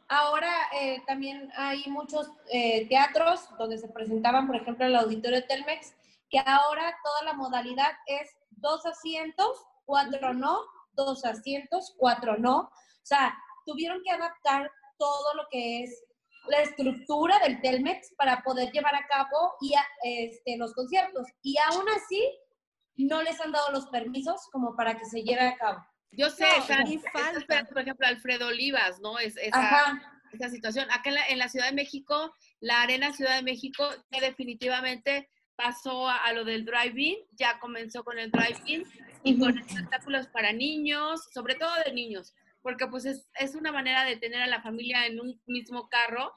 Speaker 4: ahora eh, también hay muchos eh, teatros donde se presentaban, por ejemplo, el auditorio Telmex, que ahora toda la modalidad es dos asientos, cuatro no, dos asientos, cuatro no. O sea, tuvieron que adaptar todo lo que es la estructura del Telmex para poder llevar a cabo y a- este, los conciertos. Y aún así, no les han dado los permisos como para que se lleve a cabo.
Speaker 6: Yo sé,
Speaker 3: No,
Speaker 6: están
Speaker 3: falta.
Speaker 6: esperando, por ejemplo, Alfredo Olivas, ¿no? Es, esa, esa situación. Acá en la, en la Ciudad de México, la Arena Ciudad de México ya definitivamente pasó a, a lo del drive-in, ya comenzó con el drive-in y con espectáculos para niños, sobre todo de niños, porque pues es, es una manera de tener a la familia en un mismo carro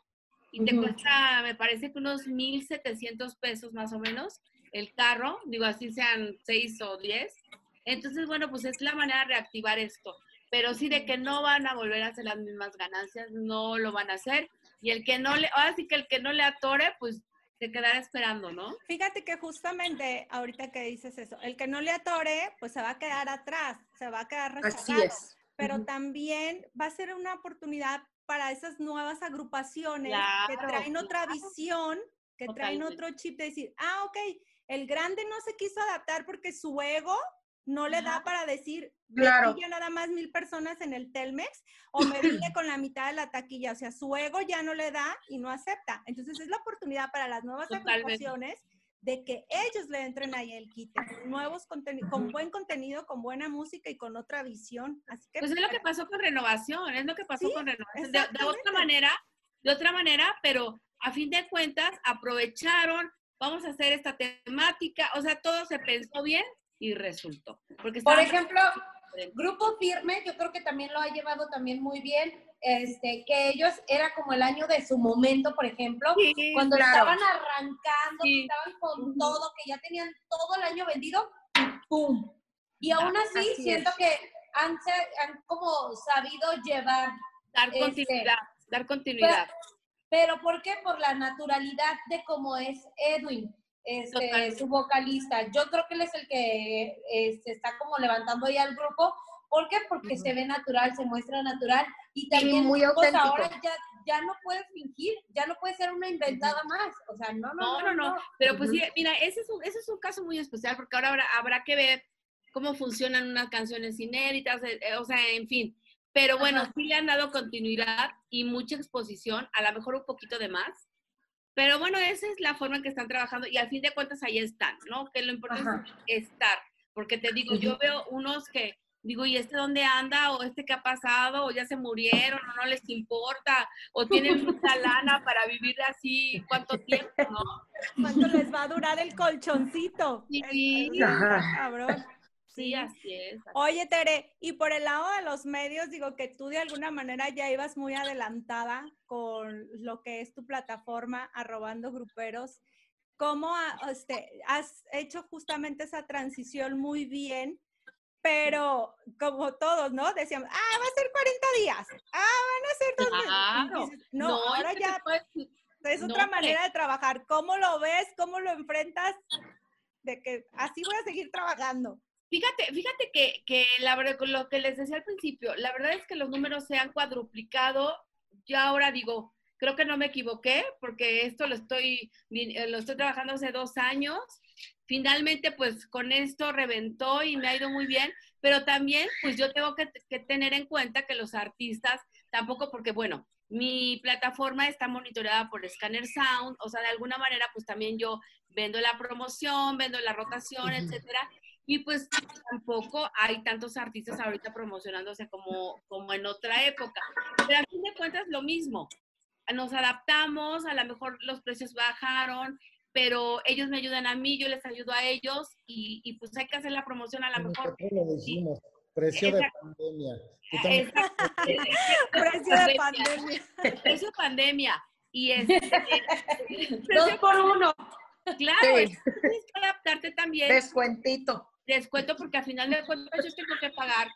Speaker 6: y te
Speaker 4: Ujú.
Speaker 6: cuesta, me parece que unos 1.700 pesos más o menos el carro, digo así sean 6 o 10. Entonces, bueno, pues es la manera de reactivar esto. Pero sí de que no van a volver a hacer las mismas ganancias, no lo van a hacer. Y el que no le, ahora sí que el que no le atore, pues se quedará esperando, ¿no?
Speaker 3: Fíjate que justamente ahorita que dices eso, el que no le atore, pues se va a quedar atrás, se va a quedar
Speaker 5: Así
Speaker 3: rezagado.
Speaker 5: es.
Speaker 3: Pero también va a ser una oportunidad para esas nuevas agrupaciones que
Speaker 6: Claro,
Speaker 3: traen otra
Speaker 6: claro.
Speaker 3: visión, que traen
Speaker 6: Totalmente.
Speaker 3: otro chip de decir, ah, ok, el grande no se quiso adaptar porque su ego no le da para decir,
Speaker 5: Claro.
Speaker 3: pilla nada más mil personas en el Telmex o me (clears throat) vine con la mitad de la taquilla. O sea, su ego ya no le da y no acepta. Entonces es la oportunidad para las nuevas agrupaciones de que ellos le entren ahí el quite, con nuevos contenidos, con buen contenido, con buena música y con otra visión. Así que
Speaker 6: Pues es lo que pasó con renovación, es lo que pasó
Speaker 3: Sí,
Speaker 6: con renovación. De, de otra manera, de otra manera, pero a fin de cuentas aprovecharon, vamos a hacer esta temática, o sea, todo se pensó bien y resultó. Porque
Speaker 4: Por ejemplo, Grupo Firme, yo creo que también lo ha llevado también muy bien. Este, que ellos era como el año de su momento, por ejemplo,
Speaker 6: Sí,
Speaker 4: cuando
Speaker 5: claro.
Speaker 4: estaban arrancando, que
Speaker 6: Sí.
Speaker 4: estaban con todo, que ya tenían todo el año vendido, ¡pum! Y aún así,
Speaker 5: Así
Speaker 4: siento
Speaker 5: es.
Speaker 4: que han, han como sabido llevar,
Speaker 6: Dar
Speaker 4: Este,
Speaker 6: continuidad, dar continuidad.
Speaker 4: Pero ¿por qué? Por la naturalidad de cómo es Edwin, este, su vocalista. Yo creo que él es el que este, está como levantando ya el grupo. ¿Por qué? Porque se ve natural, se muestra natural y también
Speaker 5: muy
Speaker 4: pues,
Speaker 5: auténtico.
Speaker 4: ahora ya, ya no puedes fingir, ya no puede ser una inventada más. O sea, no, no,
Speaker 6: No, no, no. Pero pues sí, mira, ese es, un, ese es un caso muy especial porque ahora habrá, habrá que ver cómo funcionan unas canciones inéditas, eh, eh, o sea, en fin. Pero bueno,
Speaker 4: Ajá.
Speaker 6: sí le han dado continuidad y mucha exposición, a lo mejor un poquito de más. Pero bueno, esa es la forma en que están trabajando y al fin de cuentas ahí están, ¿no? Que lo importante
Speaker 4: Ajá.
Speaker 6: es estar. Porque te digo, yo veo unos que digo, ¿y este dónde anda? ¿O este qué ha pasado? ¿O ya se murieron? ¿O no les importa? ¿O tienen mucha lana para vivir así cuánto tiempo, no?
Speaker 3: ¿Cuánto les va a durar el colchoncito?
Speaker 6: Sí.
Speaker 3: Es- es-
Speaker 5: Ajá.
Speaker 3: cabrón.
Speaker 6: Sí, así es.
Speaker 3: Oye, Tere, y por el lado de los medios, digo que tú de alguna manera ya ibas muy adelantada con lo que es tu plataforma, arrobando gruperos. ¿Cómo este, has hecho justamente esa transición muy bien? Pero como todos, ¿no? Decíamos, ah, va a ser 40 días, ah, van a ser dos meses". Y
Speaker 6: Claro.
Speaker 3: No,
Speaker 6: es
Speaker 3: ahora
Speaker 6: que
Speaker 3: ya
Speaker 6: puedes-
Speaker 3: es
Speaker 6: no,
Speaker 3: otra manera de trabajar. ¿Cómo lo ves? ¿Cómo lo enfrentas? De que así voy a seguir trabajando.
Speaker 6: Fíjate, fíjate que, que la lo que les decía al principio, la verdad es que los números se han cuadruplicado. Yo ahora digo, creo que no me equivoqué, porque esto lo estoy, eh, lo estoy trabajando hace dos años. Finalmente, pues con esto reventó y me ha ido muy bien, pero también, pues yo tengo que, que tener en cuenta que los artistas, tampoco porque, bueno, mi plataforma está monitoreada por Scanner Sound, o sea, de alguna manera, pues también yo vendo la promoción, vendo la rotación, etcétera. Y pues tampoco hay tantos artistas ahorita promocionándose como, como en otra época. Pero a fin de cuentas lo mismo. Nos adaptamos, a lo mejor los precios bajaron, pero ellos me ayudan a mí, yo les ayudo a ellos y, y pues hay que hacer la promoción a lo mejor.
Speaker 7: Lo decimos, precio de (laughs) pandemia.
Speaker 3: Precio de
Speaker 6: Pandemia. Precio pandemia. Y este, (laughs)
Speaker 4: Dos
Speaker 6: precio-
Speaker 4: por uno.
Speaker 6: claro,
Speaker 5: Sí.
Speaker 6: es- tienes que adaptarte también.
Speaker 5: Descuentito.
Speaker 6: Descuento porque al final de cuentas yo tengo que pagar,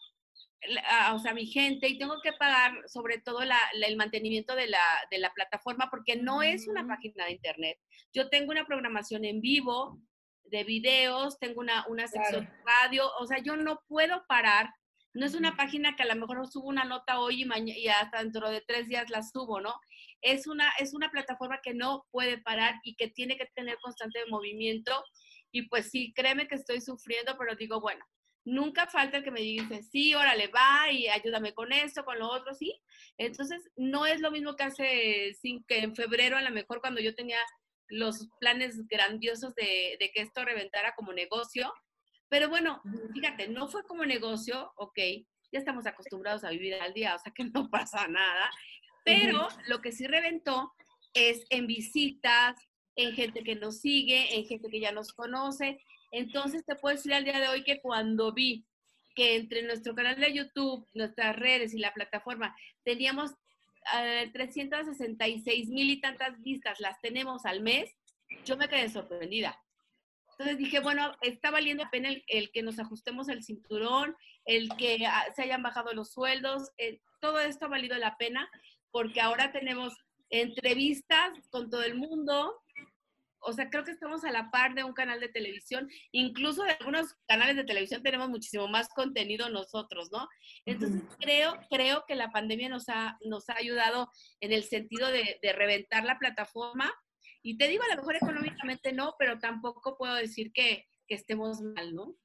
Speaker 6: la- a- o sea, mi gente y tengo que pagar sobre todo la- la- el mantenimiento de la, de la plataforma porque no es una página de internet. Yo tengo una programación en vivo de videos, tengo una, una sección de radio, o sea, yo no puedo parar. No es una página que a lo mejor subo una nota hoy y, mañana, y hasta dentro de tres días la subo, ¿no? Es una, es una plataforma que no puede parar y que tiene que tener constante movimiento y pues sí, créeme que estoy sufriendo, pero digo, bueno, nunca falta el que me dice, sí, órale, va y ayúdame con esto, con lo otro, sí. Entonces, no es lo mismo que hace sin que en febrero, a lo mejor cuando yo tenía los planes grandiosos de, de que esto reventara como negocio. Pero bueno, fíjate, no fue como negocio, ok, ya estamos acostumbrados a vivir al día, o sea que no (laughs) pasa nada. Pero lo que sí reventó es en visitas, en gente que nos sigue, en gente que ya nos conoce. Entonces te puedo decir al día de hoy que cuando vi que entre nuestro canal de YouTube, nuestras redes y la plataforma teníamos eh, 366 mil y tantas vistas, las tenemos al mes, yo me quedé sorprendida. Entonces dije, bueno, está valiendo la pena el, el que nos ajustemos el cinturón, el que ah, se hayan bajado los sueldos, eh, todo esto ha valido la pena porque ahora tenemos entrevistas con todo el mundo. O sea, creo que estamos a la par de un canal de televisión. Incluso de algunos canales de televisión tenemos muchísimo más contenido nosotros, ¿no? Entonces, creo, creo que la pandemia nos ha, nos ha ayudado en el sentido de, de reventar la plataforma. Y te digo, a lo mejor económicamente no, pero tampoco puedo decir que, que estemos mal, ¿no?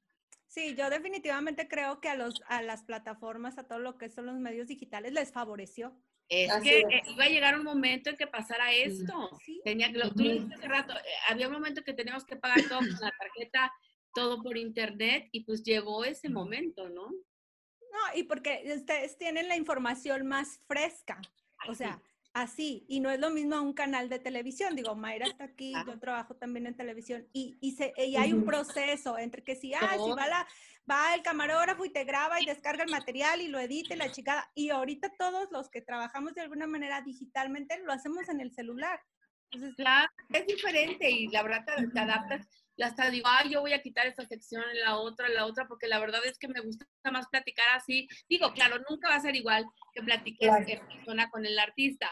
Speaker 3: Sí, yo definitivamente creo que a, los, a las plataformas, a todo lo que son los medios digitales, les favoreció.
Speaker 6: Es
Speaker 4: Así
Speaker 6: que
Speaker 4: es.
Speaker 6: eh, iba a llegar un momento en que pasara esto.
Speaker 3: Sí.
Speaker 6: Tenía lo, tú lo hace rato, eh, había un momento que teníamos que pagar todo con la tarjeta, todo por internet, y pues llegó ese momento, ¿no?
Speaker 3: No, y porque ustedes tienen la información más fresca. O sea, así. Y no es lo mismo a un canal de televisión. Digo, Mayra está aquí, yo trabajo también en televisión. Y, y, se, y hay un proceso entre que si, ah, si va, la, va el camarógrafo y te graba y descarga el material y lo edita y la chicada. Y ahorita todos los que trabajamos de alguna manera digitalmente lo hacemos en el celular.
Speaker 6: Entonces, claro, es diferente y la verdad te, te adaptas y hasta digo, ay, yo voy a quitar esta sección, la otra, la otra, porque la verdad es que me gusta más platicar así. Digo, claro, nunca va a ser igual que platiques en persona con el artista,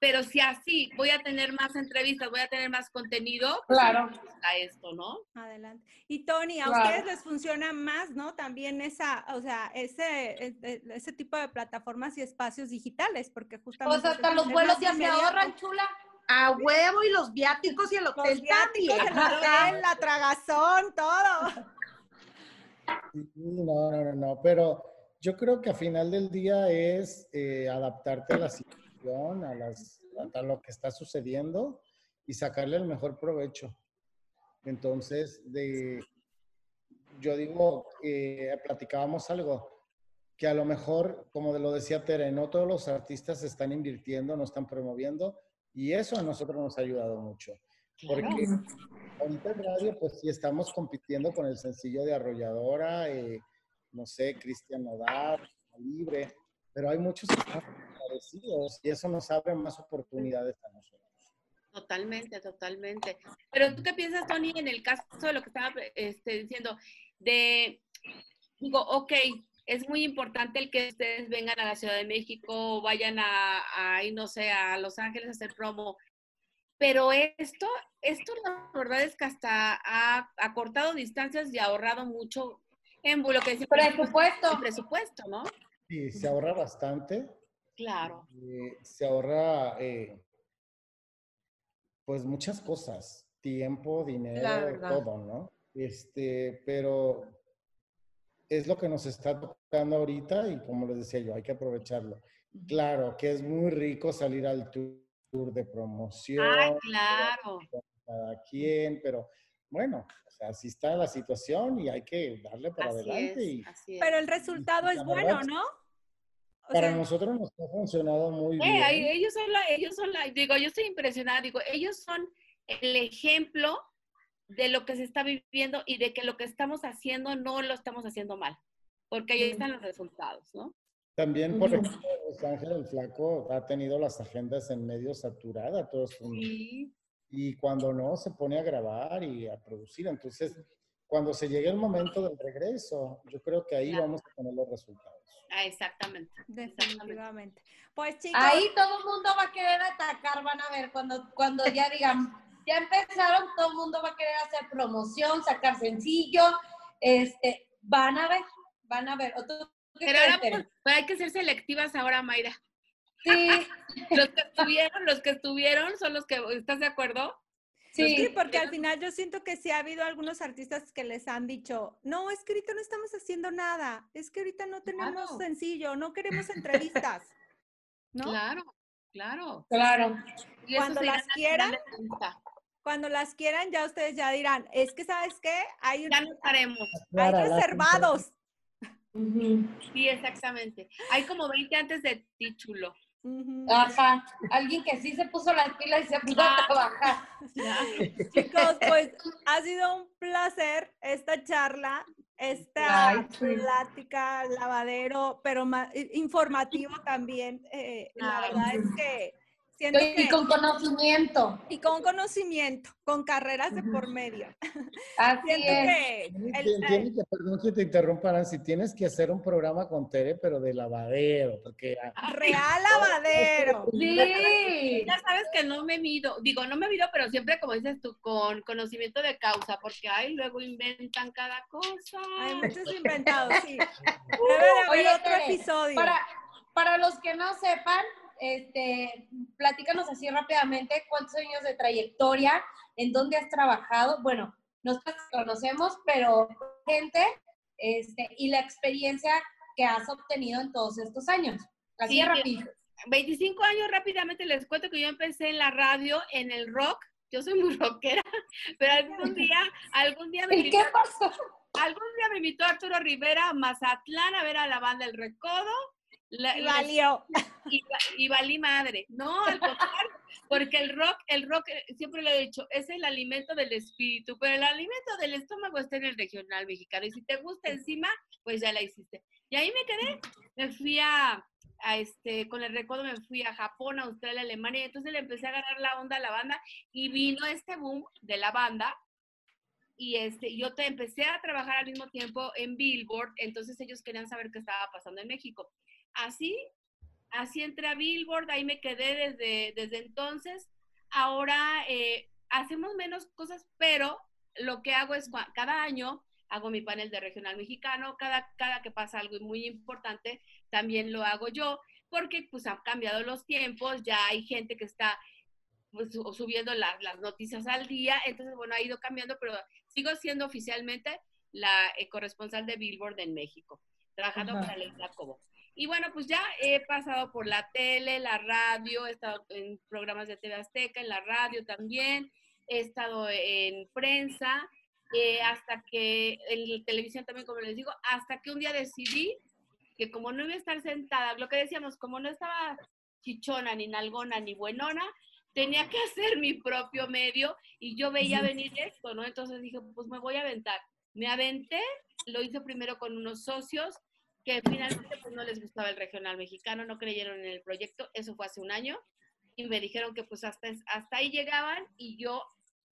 Speaker 6: pero si así voy a tener más entrevistas, voy a tener más contenido,
Speaker 4: pues claro.
Speaker 6: a esto, ¿no?
Speaker 3: Adelante. Y Tony, a ustedes les funciona más, ¿no? También esa, o sea, ese, e, e, ese tipo de plataformas y espacios digitales, porque justamente...
Speaker 4: Pues hasta los vuelos ya se ahorran, chula.
Speaker 5: A huevo y los viáticos y el hotel
Speaker 3: los viáticos, el hotel, la tragazón, todo.
Speaker 7: No, no, no, no, pero yo creo que a final del día es eh, adaptarte a la situación, a, las, a lo que está sucediendo y sacarle el mejor provecho. Entonces, de, yo digo, que platicábamos algo, que a lo mejor, como lo decía Tere, no todos los artistas están invirtiendo, no están promoviendo, y eso a nosotros nos ha ayudado mucho. Porque ahorita en radio, pues sí estamos compitiendo con el sencillo de Arrolladora, eh, no sé, Cristian Nodal, Libre, pero hay muchos parecidos y eso nos abre más oportunidades a nosotros.
Speaker 6: Totalmente, totalmente. Pero tú qué piensas, Tony, en el caso de lo que estaba este, diciendo, de, digo, ok, es muy importante el que ustedes vengan a la Ciudad de México, vayan a, a no sé, a Los Ángeles a hacer promo. Pero esto, esto la verdad es que hasta ha acortado distancias y ha ahorrado mucho en lo que
Speaker 4: decimos, presupuesto.
Speaker 6: El presupuesto, ¿no?
Speaker 7: Sí, se ahorra bastante.
Speaker 6: Claro.
Speaker 7: Eh, se ahorra, eh, pues, muchas cosas. Tiempo, dinero, todo, ¿no? Este, pero es lo que nos está tocando ahorita y como les decía yo, hay que aprovecharlo. Claro, que es muy rico salir al tour de promoción.
Speaker 6: Ah, claro.
Speaker 7: Cada quien, pero bueno, así está la situación y hay que darle para adelante.
Speaker 3: Pero el resultado es bueno, ¿no?
Speaker 7: para nosotros nos ha funcionado muy
Speaker 6: eh,
Speaker 7: bien.
Speaker 6: Ellos son la, ellos son la, digo, yo estoy impresionada, digo, ellos son el ejemplo de lo que se está viviendo y de que lo que estamos haciendo no lo estamos haciendo mal, porque ahí están los resultados, ¿no?
Speaker 7: También, por ejemplo, Los Ángeles el Flaco ha tenido las agendas en medio saturada, todos sí. Y cuando no, se pone a grabar y a producir. Entonces, cuando se llegue el momento del regreso, yo creo que ahí vamos a tener los resultados.
Speaker 6: Ah, exactamente.
Speaker 3: Definitivamente. Pues chicos.
Speaker 4: Ahí todo el mundo va a querer atacar, van a ver, cuando, cuando ya digan, ya empezaron, todo el mundo va a querer hacer promoción, sacar sencillo, este, van a ver, van a ver.
Speaker 6: Pero ahora pues, hay que ser selectivas ahora, Mayra.
Speaker 4: Sí. (laughs)
Speaker 6: los que estuvieron, los que estuvieron son los que, ¿estás de acuerdo?
Speaker 3: Sí, porque al final yo siento que sí ha habido algunos artistas que les han dicho, no, es que ahorita no estamos haciendo nada, es que ahorita no tenemos sencillo, no queremos entrevistas. ¿No?
Speaker 6: Claro, claro.
Speaker 4: Claro.
Speaker 3: Cuando las quieran, cuando las quieran, ya ustedes ya dirán, es que, ¿sabes qué? Hay,
Speaker 6: ya nos haremos.
Speaker 3: Hay reservados.
Speaker 6: Sí, exactamente. Hay como 20 antes de ti, chulo.
Speaker 4: Ajá, alguien que sí se puso las pilas y se puso a trabajar. (laughs)
Speaker 3: Chicos, pues ha sido un placer esta charla, esta plática, lavadero, pero más, informativo también. Eh, la verdad es que
Speaker 4: y con conocimiento.
Speaker 3: Y con conocimiento, con carreras de por medio.
Speaker 4: Así es.
Speaker 7: Que que, perdón que te interrumpa, Nancy, tienes que hacer un programa con Tere, pero de lavadero, porque...
Speaker 3: Real lavadero. (laughs)
Speaker 6: Sí. Ya sabes que no me mido, digo, no me mido, pero siempre, como dices tú, con conocimiento de causa, porque ahí luego inventan cada cosa.
Speaker 3: Hay muchos (laughs) inventados, sí. Debe haber otro episodio.
Speaker 4: Para, para los que no sepan, este, platícanos así rápidamente cuántos años de trayectoria, en dónde has trabajado. Bueno, nosotros conocemos, pero gente este, y la experiencia que has obtenido en todos estos años. Así rápido.
Speaker 6: 25 años rápidamente les cuento que yo empecé en la radio, en el rock. Yo soy muy (laughs) rockera, pero algún día, algún día
Speaker 4: me invitó, qué pasó?
Speaker 6: Algún día me invitó Arturo Rivera a Mazatlán a ver a la banda El Recodo La-
Speaker 3: Y valió. (laughs)
Speaker 6: y, va- y valí madre. No, al contrario, porque el rock, el rock, eh, siempre lo he dicho, es el alimento del espíritu, pero el alimento del estómago está en el regional mexicano. Y si te gusta encima, pues ya la hiciste. Y ahí me quedé, me fui a, a este, con el recuerdo me fui a Japón, Australia, Alemania, y entonces le empecé a agarrar la onda a la banda y vino este boom de la banda. Y este, yo te empecé a trabajar al mismo tiempo en Billboard, entonces ellos querían saber qué estaba pasando en México. Así así entré a Billboard, ahí me quedé desde, desde entonces. Ahora eh, hacemos menos cosas, pero lo que hago es cada año hago mi panel de regional mexicano, cada, cada que pasa algo muy importante, también lo hago yo, porque pues han cambiado los tiempos, ya hay gente que está pues, su- subiendo la- las noticias al día, entonces bueno, ha ido cambiando, pero sigo siendo oficialmente la eh, corresponsal de Billboard en México, trabajando
Speaker 4: Ajá.
Speaker 6: para Alex Jacobo. Y bueno, pues ya he pasado por la tele, la radio, he estado en programas de TV Azteca, en la radio también, he estado en prensa, eh, hasta que, en televisión también, como les digo, hasta que un día decidí que como no iba a estar sentada, lo que decíamos, como no estaba chichona, ni nalgona, ni buenona, tenía que (laughs) hacer mi propio medio y yo veía venir esto, ¿no? Entonces dije, pues me voy a aventar. Me aventé, lo hice primero con unos socios que finalmente pues no les gustaba el regional mexicano, no creyeron en el proyecto, eso fue hace un año, y me dijeron que pues hasta, hasta ahí llegaban y yo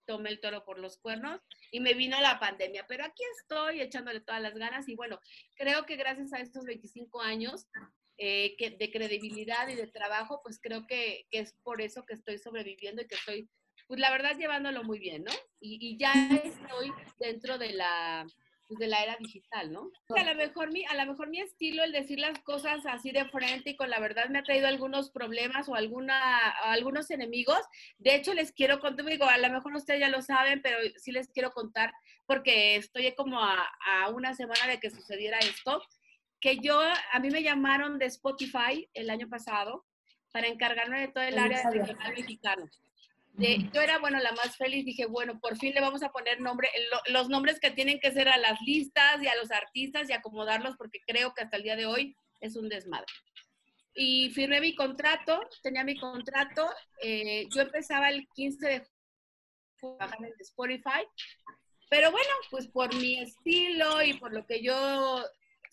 Speaker 6: tomé el toro por los cuernos y me vino la pandemia, pero aquí estoy echándole todas las ganas y bueno, creo que gracias a estos 25 años eh, que, de credibilidad y de trabajo, pues creo que, es por eso que estoy sobreviviendo y que estoy, pues la verdad, llevándolo muy bien, ¿no? Y ya estoy dentro de la, pues, de la era digital, ¿no? A lo mejor mi, a lo mejor mi estilo, el decir las cosas así de frente y con la verdad me ha traído algunos problemas o alguna, algunos enemigos. De hecho, les quiero contar, digo, a lo mejor ustedes ya lo saben, pero sí les quiero contar porque estoy como a, a una semana de que sucediera esto, que yo, a mí me llamaron de Spotify el año pasado para encargarme de todo el área
Speaker 4: sabía.
Speaker 6: regional mexicano. De- yo era, bueno, la más feliz, dije, bueno, por fin le vamos a poner nombre, lo- los nombres que tienen que ser a las listas y a los artistas y acomodarlos porque creo que hasta el día de hoy es un desmadre. Y firmé mi contrato, tenía mi contrato, eh, yo empezaba el 15 de a trabajar en Spotify, pero bueno, pues por mi estilo y por lo que yo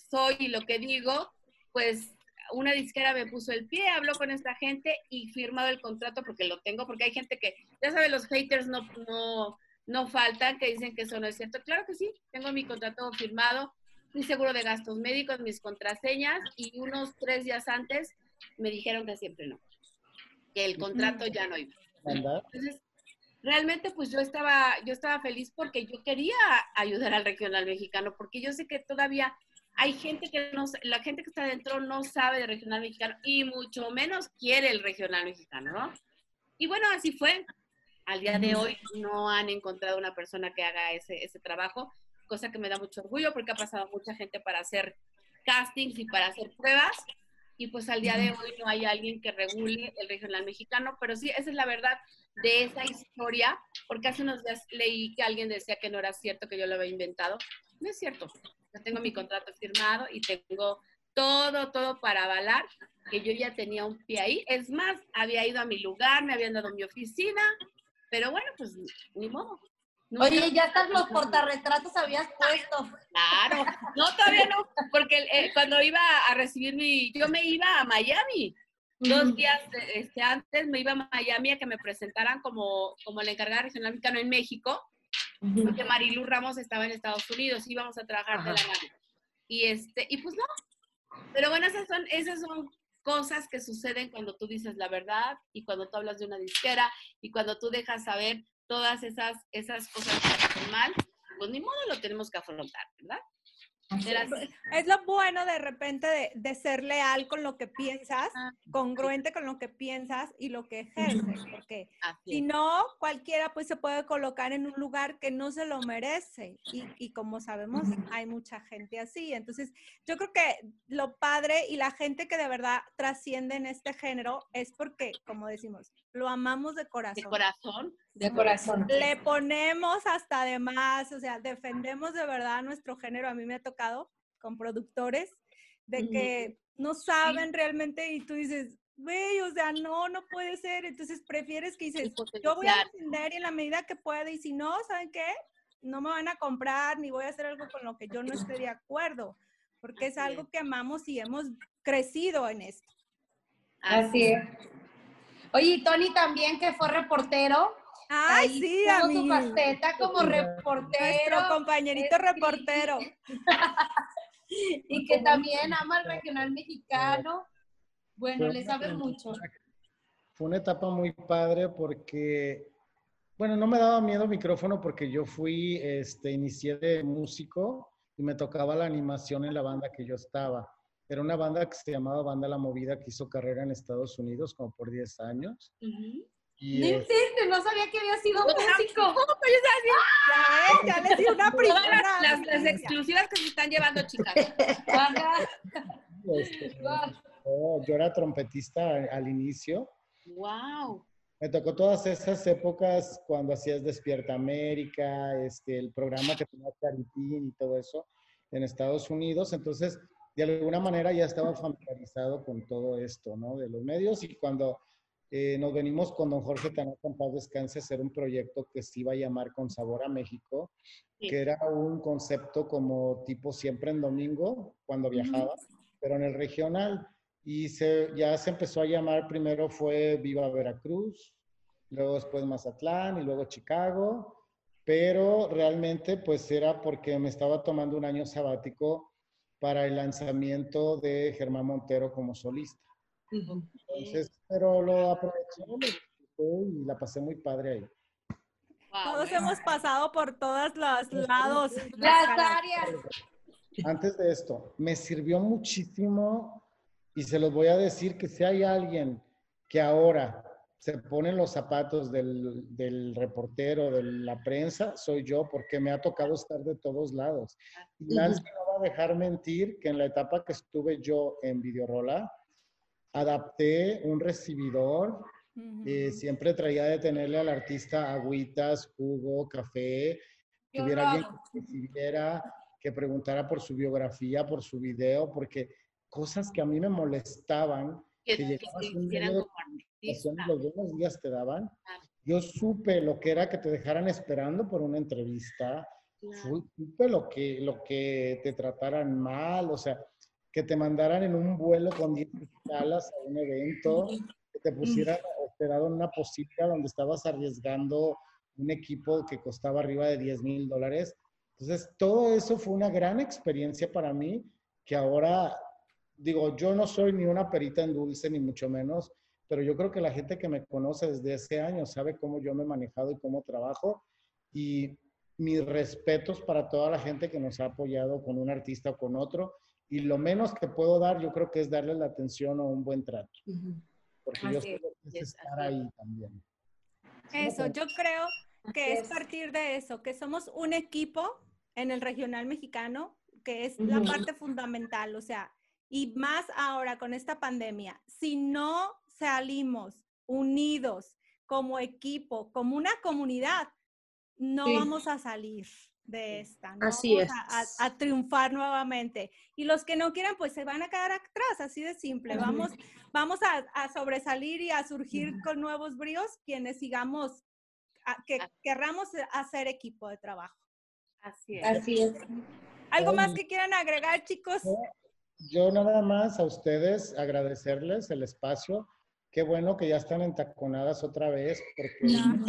Speaker 6: soy y lo que digo, pues una disquera me puso el pie, habló con esta gente y firmado el contrato porque lo tengo, porque hay gente que, ya saben, los haters no, no, no faltan, que dicen que eso no es cierto. Claro que sí, tengo mi contrato firmado, mi seguro de gastos médicos, mis contraseñas y unos tres días antes me dijeron que siempre no, que el contrato ya no iba. Entonces, realmente pues yo estaba, yo estaba feliz porque yo quería ayudar al regional mexicano, porque yo sé que todavía hay gente que no, la gente que está dentro no sabe de regional mexicano y mucho menos quiere el regional mexicano, ¿no? Y bueno, así fue. Al día de hoy no han encontrado una persona que haga ese, ese trabajo, cosa que me da mucho orgullo porque ha pasado mucha gente para hacer castings y para hacer pruebas. Y pues al día de hoy no hay alguien que regule el regional mexicano, pero sí, esa es la verdad de esa historia, porque hace unos días leí que alguien decía que no era cierto, que yo lo había inventado. No es cierto. Yo tengo mi contrato firmado y tengo todo, todo para avalar que yo ya tenía un pie ahí. Es más, había ido a mi lugar, me habían dado mi oficina, pero bueno, pues ni modo. Nunca-
Speaker 4: Oye, ya estás los portarretratos habías puesto.
Speaker 6: Claro, no, todavía no, porque eh, cuando iba a recibir mi, yo me iba a Miami, dos días este, antes me iba a Miami a que me presentaran como, como la encargada regional mexicana en México, porque Marilu Ramos estaba en Estados Unidos, íbamos a trabajar de la mano. Y, este, y pues no, pero bueno, esas son, esas son cosas que suceden cuando tú dices la verdad y cuando tú hablas de una disquera y cuando tú dejas saber todas esas, esas cosas que hacen mal, pues ni modo lo tenemos que afrontar, ¿verdad?
Speaker 3: Es. lo bueno de repente de, de ser leal con lo que piensas,
Speaker 6: Ah,
Speaker 3: congruente con lo que piensas y lo que ejerces, porque si no, cualquiera pues se puede colocar en un lugar que no se lo merece y, y como sabemos hay mucha gente así. Entonces yo creo que lo padre y la gente que de verdad trasciende en este género es porque, como decimos, lo amamos de
Speaker 6: de
Speaker 3: corazón.
Speaker 4: De corazón.
Speaker 3: Le ponemos hasta de más, o sea, defendemos de verdad nuestro género. A mí me ha tocado con productores de que no saben realmente y tú dices, güey, o sea, no, no puede ser. Entonces prefieres que dices, yo voy a defender en la medida que pueda y si no, ¿saben qué? No me van a comprar ni voy a hacer algo con lo que yo no esté de acuerdo, porque es algo que amamos y hemos crecido en esto.
Speaker 4: Así es. Oye, Tony también que fue reportero.
Speaker 3: Ay, sí,
Speaker 4: a
Speaker 3: mí.
Speaker 4: su faceta como reportero.
Speaker 3: Nuestro compañerito reportero. (laughs)
Speaker 4: y que también ama el regional mexicano. Bueno, le sabe mucho.
Speaker 7: Fue una etapa muy padre porque, bueno, no me daba miedo el micrófono porque yo fui, este, inicié de músico y me tocaba la animación en la banda que yo estaba. Era una banda que se llamaba Banda La Movida, que hizo carrera en Estados Unidos como por 10 años.
Speaker 4: Y no insiste, no sabía que había sido músico. (laughs)
Speaker 3: Ya, ya les di una primera.
Speaker 6: Las, las, exclusivas que se están llevando, chicas. (laughs)
Speaker 7: Este, (laughs) yo, yo era trompetista al inicio.
Speaker 6: ¡Wow!
Speaker 7: Me tocó todas esas épocas cuando hacías Despierta América, este, el programa que tenía Caritín y todo eso en Estados Unidos. Entonces, de alguna manera ya estaba familiarizado con todo esto, ¿no? De los medios y cuando eh, nos venimos con don Jorge Tanaka en paz descanse a hacer un proyecto que se iba a llamar Con Sabor a México, sí. que era un concepto como tipo siempre en domingo, cuando viajaba, pero en el regional. Y se, ya se empezó a llamar, primero fue Viva Veracruz, luego después Mazatlán y luego Chicago, pero realmente pues era porque me estaba tomando un año sabático para el lanzamiento de Germán Montero como solista. Entonces, pero lo aproveché, y la pasé muy padre ahí.
Speaker 3: Wow, Todos hemos pasado por todos los lados.
Speaker 4: Las áreas.
Speaker 7: Antes de esto, me sirvió muchísimo y se los voy a decir que si hay alguien que ahora se pone en los zapatos del, del, reportero, de la prensa, soy yo, porque me ha tocado estar de todos lados. Y Nancy no va a dejar mentir que en la etapa que estuve yo en Videorola, adapté un recibidor, uh -huh. eh, siempre traía de tenerle al artista agüitas, jugo, café, que hubiera alguien que recibiera, que preguntara por su biografía, por su video, porque cosas que a mí me molestaban, que, de los buenos días te daban, yo supe lo que era que te dejaran esperando por una entrevista, claro. supe lo que, lo que te trataran mal, o sea, que te mandaran en un vuelo con 10 escalas a un evento, que te pusieran hospedado en una posita donde estabas arriesgando un equipo que costaba arriba de 10 mil dólares. Entonces, todo eso fue una gran experiencia para mí, que ahora, digo, yo no soy ni una perita en dulce, ni mucho menos, pero yo creo que la gente que me conoce desde ese año sabe cómo yo me he manejado y cómo trabajo. Y mis respetos para toda la gente que nos ha apoyado con un artista o con otro. Y lo menos que puedo dar, yo creo que es darle la atención o un buen trato. Porque yo creo que es estar ahí también.
Speaker 3: Eso, yo creo que es partir de eso, que somos un equipo en el regional mexicano, que es la parte fundamental, o sea, y más ahora con esta pandemia, si no salimos unidos como equipo, como una comunidad, no sí. vamos a salir de esta, ¿no?
Speaker 5: Así
Speaker 3: vamos
Speaker 5: es.
Speaker 3: A, a, triunfar nuevamente. Y los que no quieran, pues se van a quedar atrás, así de simple. Vamos, vamos a, a sobresalir y a surgir con nuevos bríos quienes sigamos, que querramos hacer equipo de trabajo.
Speaker 6: Así es.
Speaker 4: Así es.
Speaker 3: ¿Algo más que quieran agregar, chicos?
Speaker 7: Yo nada más a ustedes agradecerles el espacio. Qué bueno que ya están entaconadas otra vez, porque
Speaker 5: no.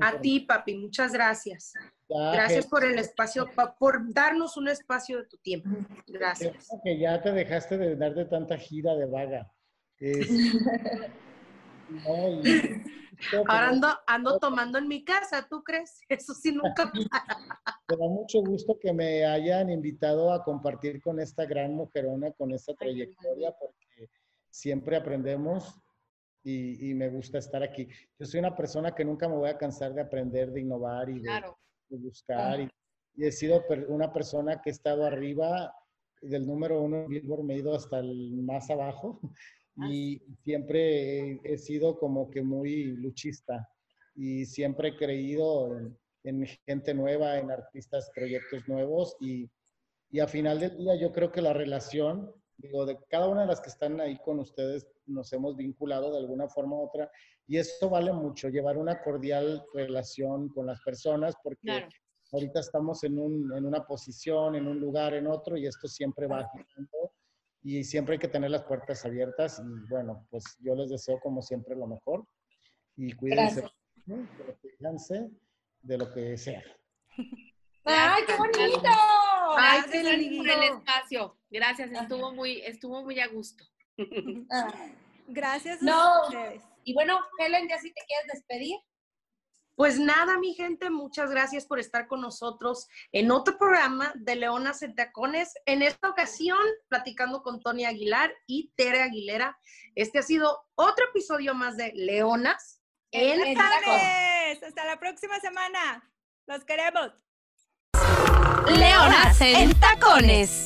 Speaker 5: A ti, papi, muchas gracias. Ya, gracias que, por el espacio, por darnos un espacio de tu tiempo. Gracias.
Speaker 7: Que ya te dejaste de dar de tanta gira de vaga. Es, (laughs)
Speaker 5: no, y, Ahora ando, ando tomando en mi casa, ¿tú crees? (laughs) Eso sí nunca (laughs)
Speaker 7: Me da mucho gusto que me hayan invitado a compartir con esta gran mujerona, con esta trayectoria, porque siempre aprendemos y, y, me gusta estar aquí. Yo soy una persona que nunca me voy a cansar de aprender, de innovar y de,
Speaker 6: claro.
Speaker 7: de buscar. Y, y, he sido una persona que he estado arriba del número uno en Billboard, me he ido hasta el más abajo y siempre he, he, sido como que muy luchista y siempre he creído en, en, gente nueva, en artistas, proyectos nuevos y Y a final del día yo creo que la relación, digo, de cada una de las que están ahí con ustedes, nos hemos vinculado de alguna forma u otra. Y esto vale mucho, llevar una cordial relación con las personas, porque
Speaker 6: Claro.
Speaker 7: ahorita estamos en, un, en una posición, en un lugar, en otro, y esto siempre va girando. Y siempre hay que tener las puertas abiertas. Y bueno, pues yo les deseo como siempre lo mejor. Y cuídense, protéjanse de lo que sea. (laughs)
Speaker 4: ¡Ay, qué bonito!
Speaker 5: Ay,
Speaker 6: Gracias, por el espacio. Gracias, estuvo muy, estuvo muy a gusto.
Speaker 4: Ah.
Speaker 3: Gracias
Speaker 4: No.
Speaker 3: a ustedes.
Speaker 4: Y bueno, Helen, ya si te quieres despedir.
Speaker 5: Pues nada, mi gente, muchas gracias por estar con nosotros en otro programa de Leonas en Tacones. En esta ocasión, platicando con Tony Aguilar y Tere Aguilera. Este ha sido otro episodio más de Leonas en
Speaker 4: En.
Speaker 3: Tacones. Hasta la próxima semana. Los queremos.
Speaker 1: Leonas en tacones.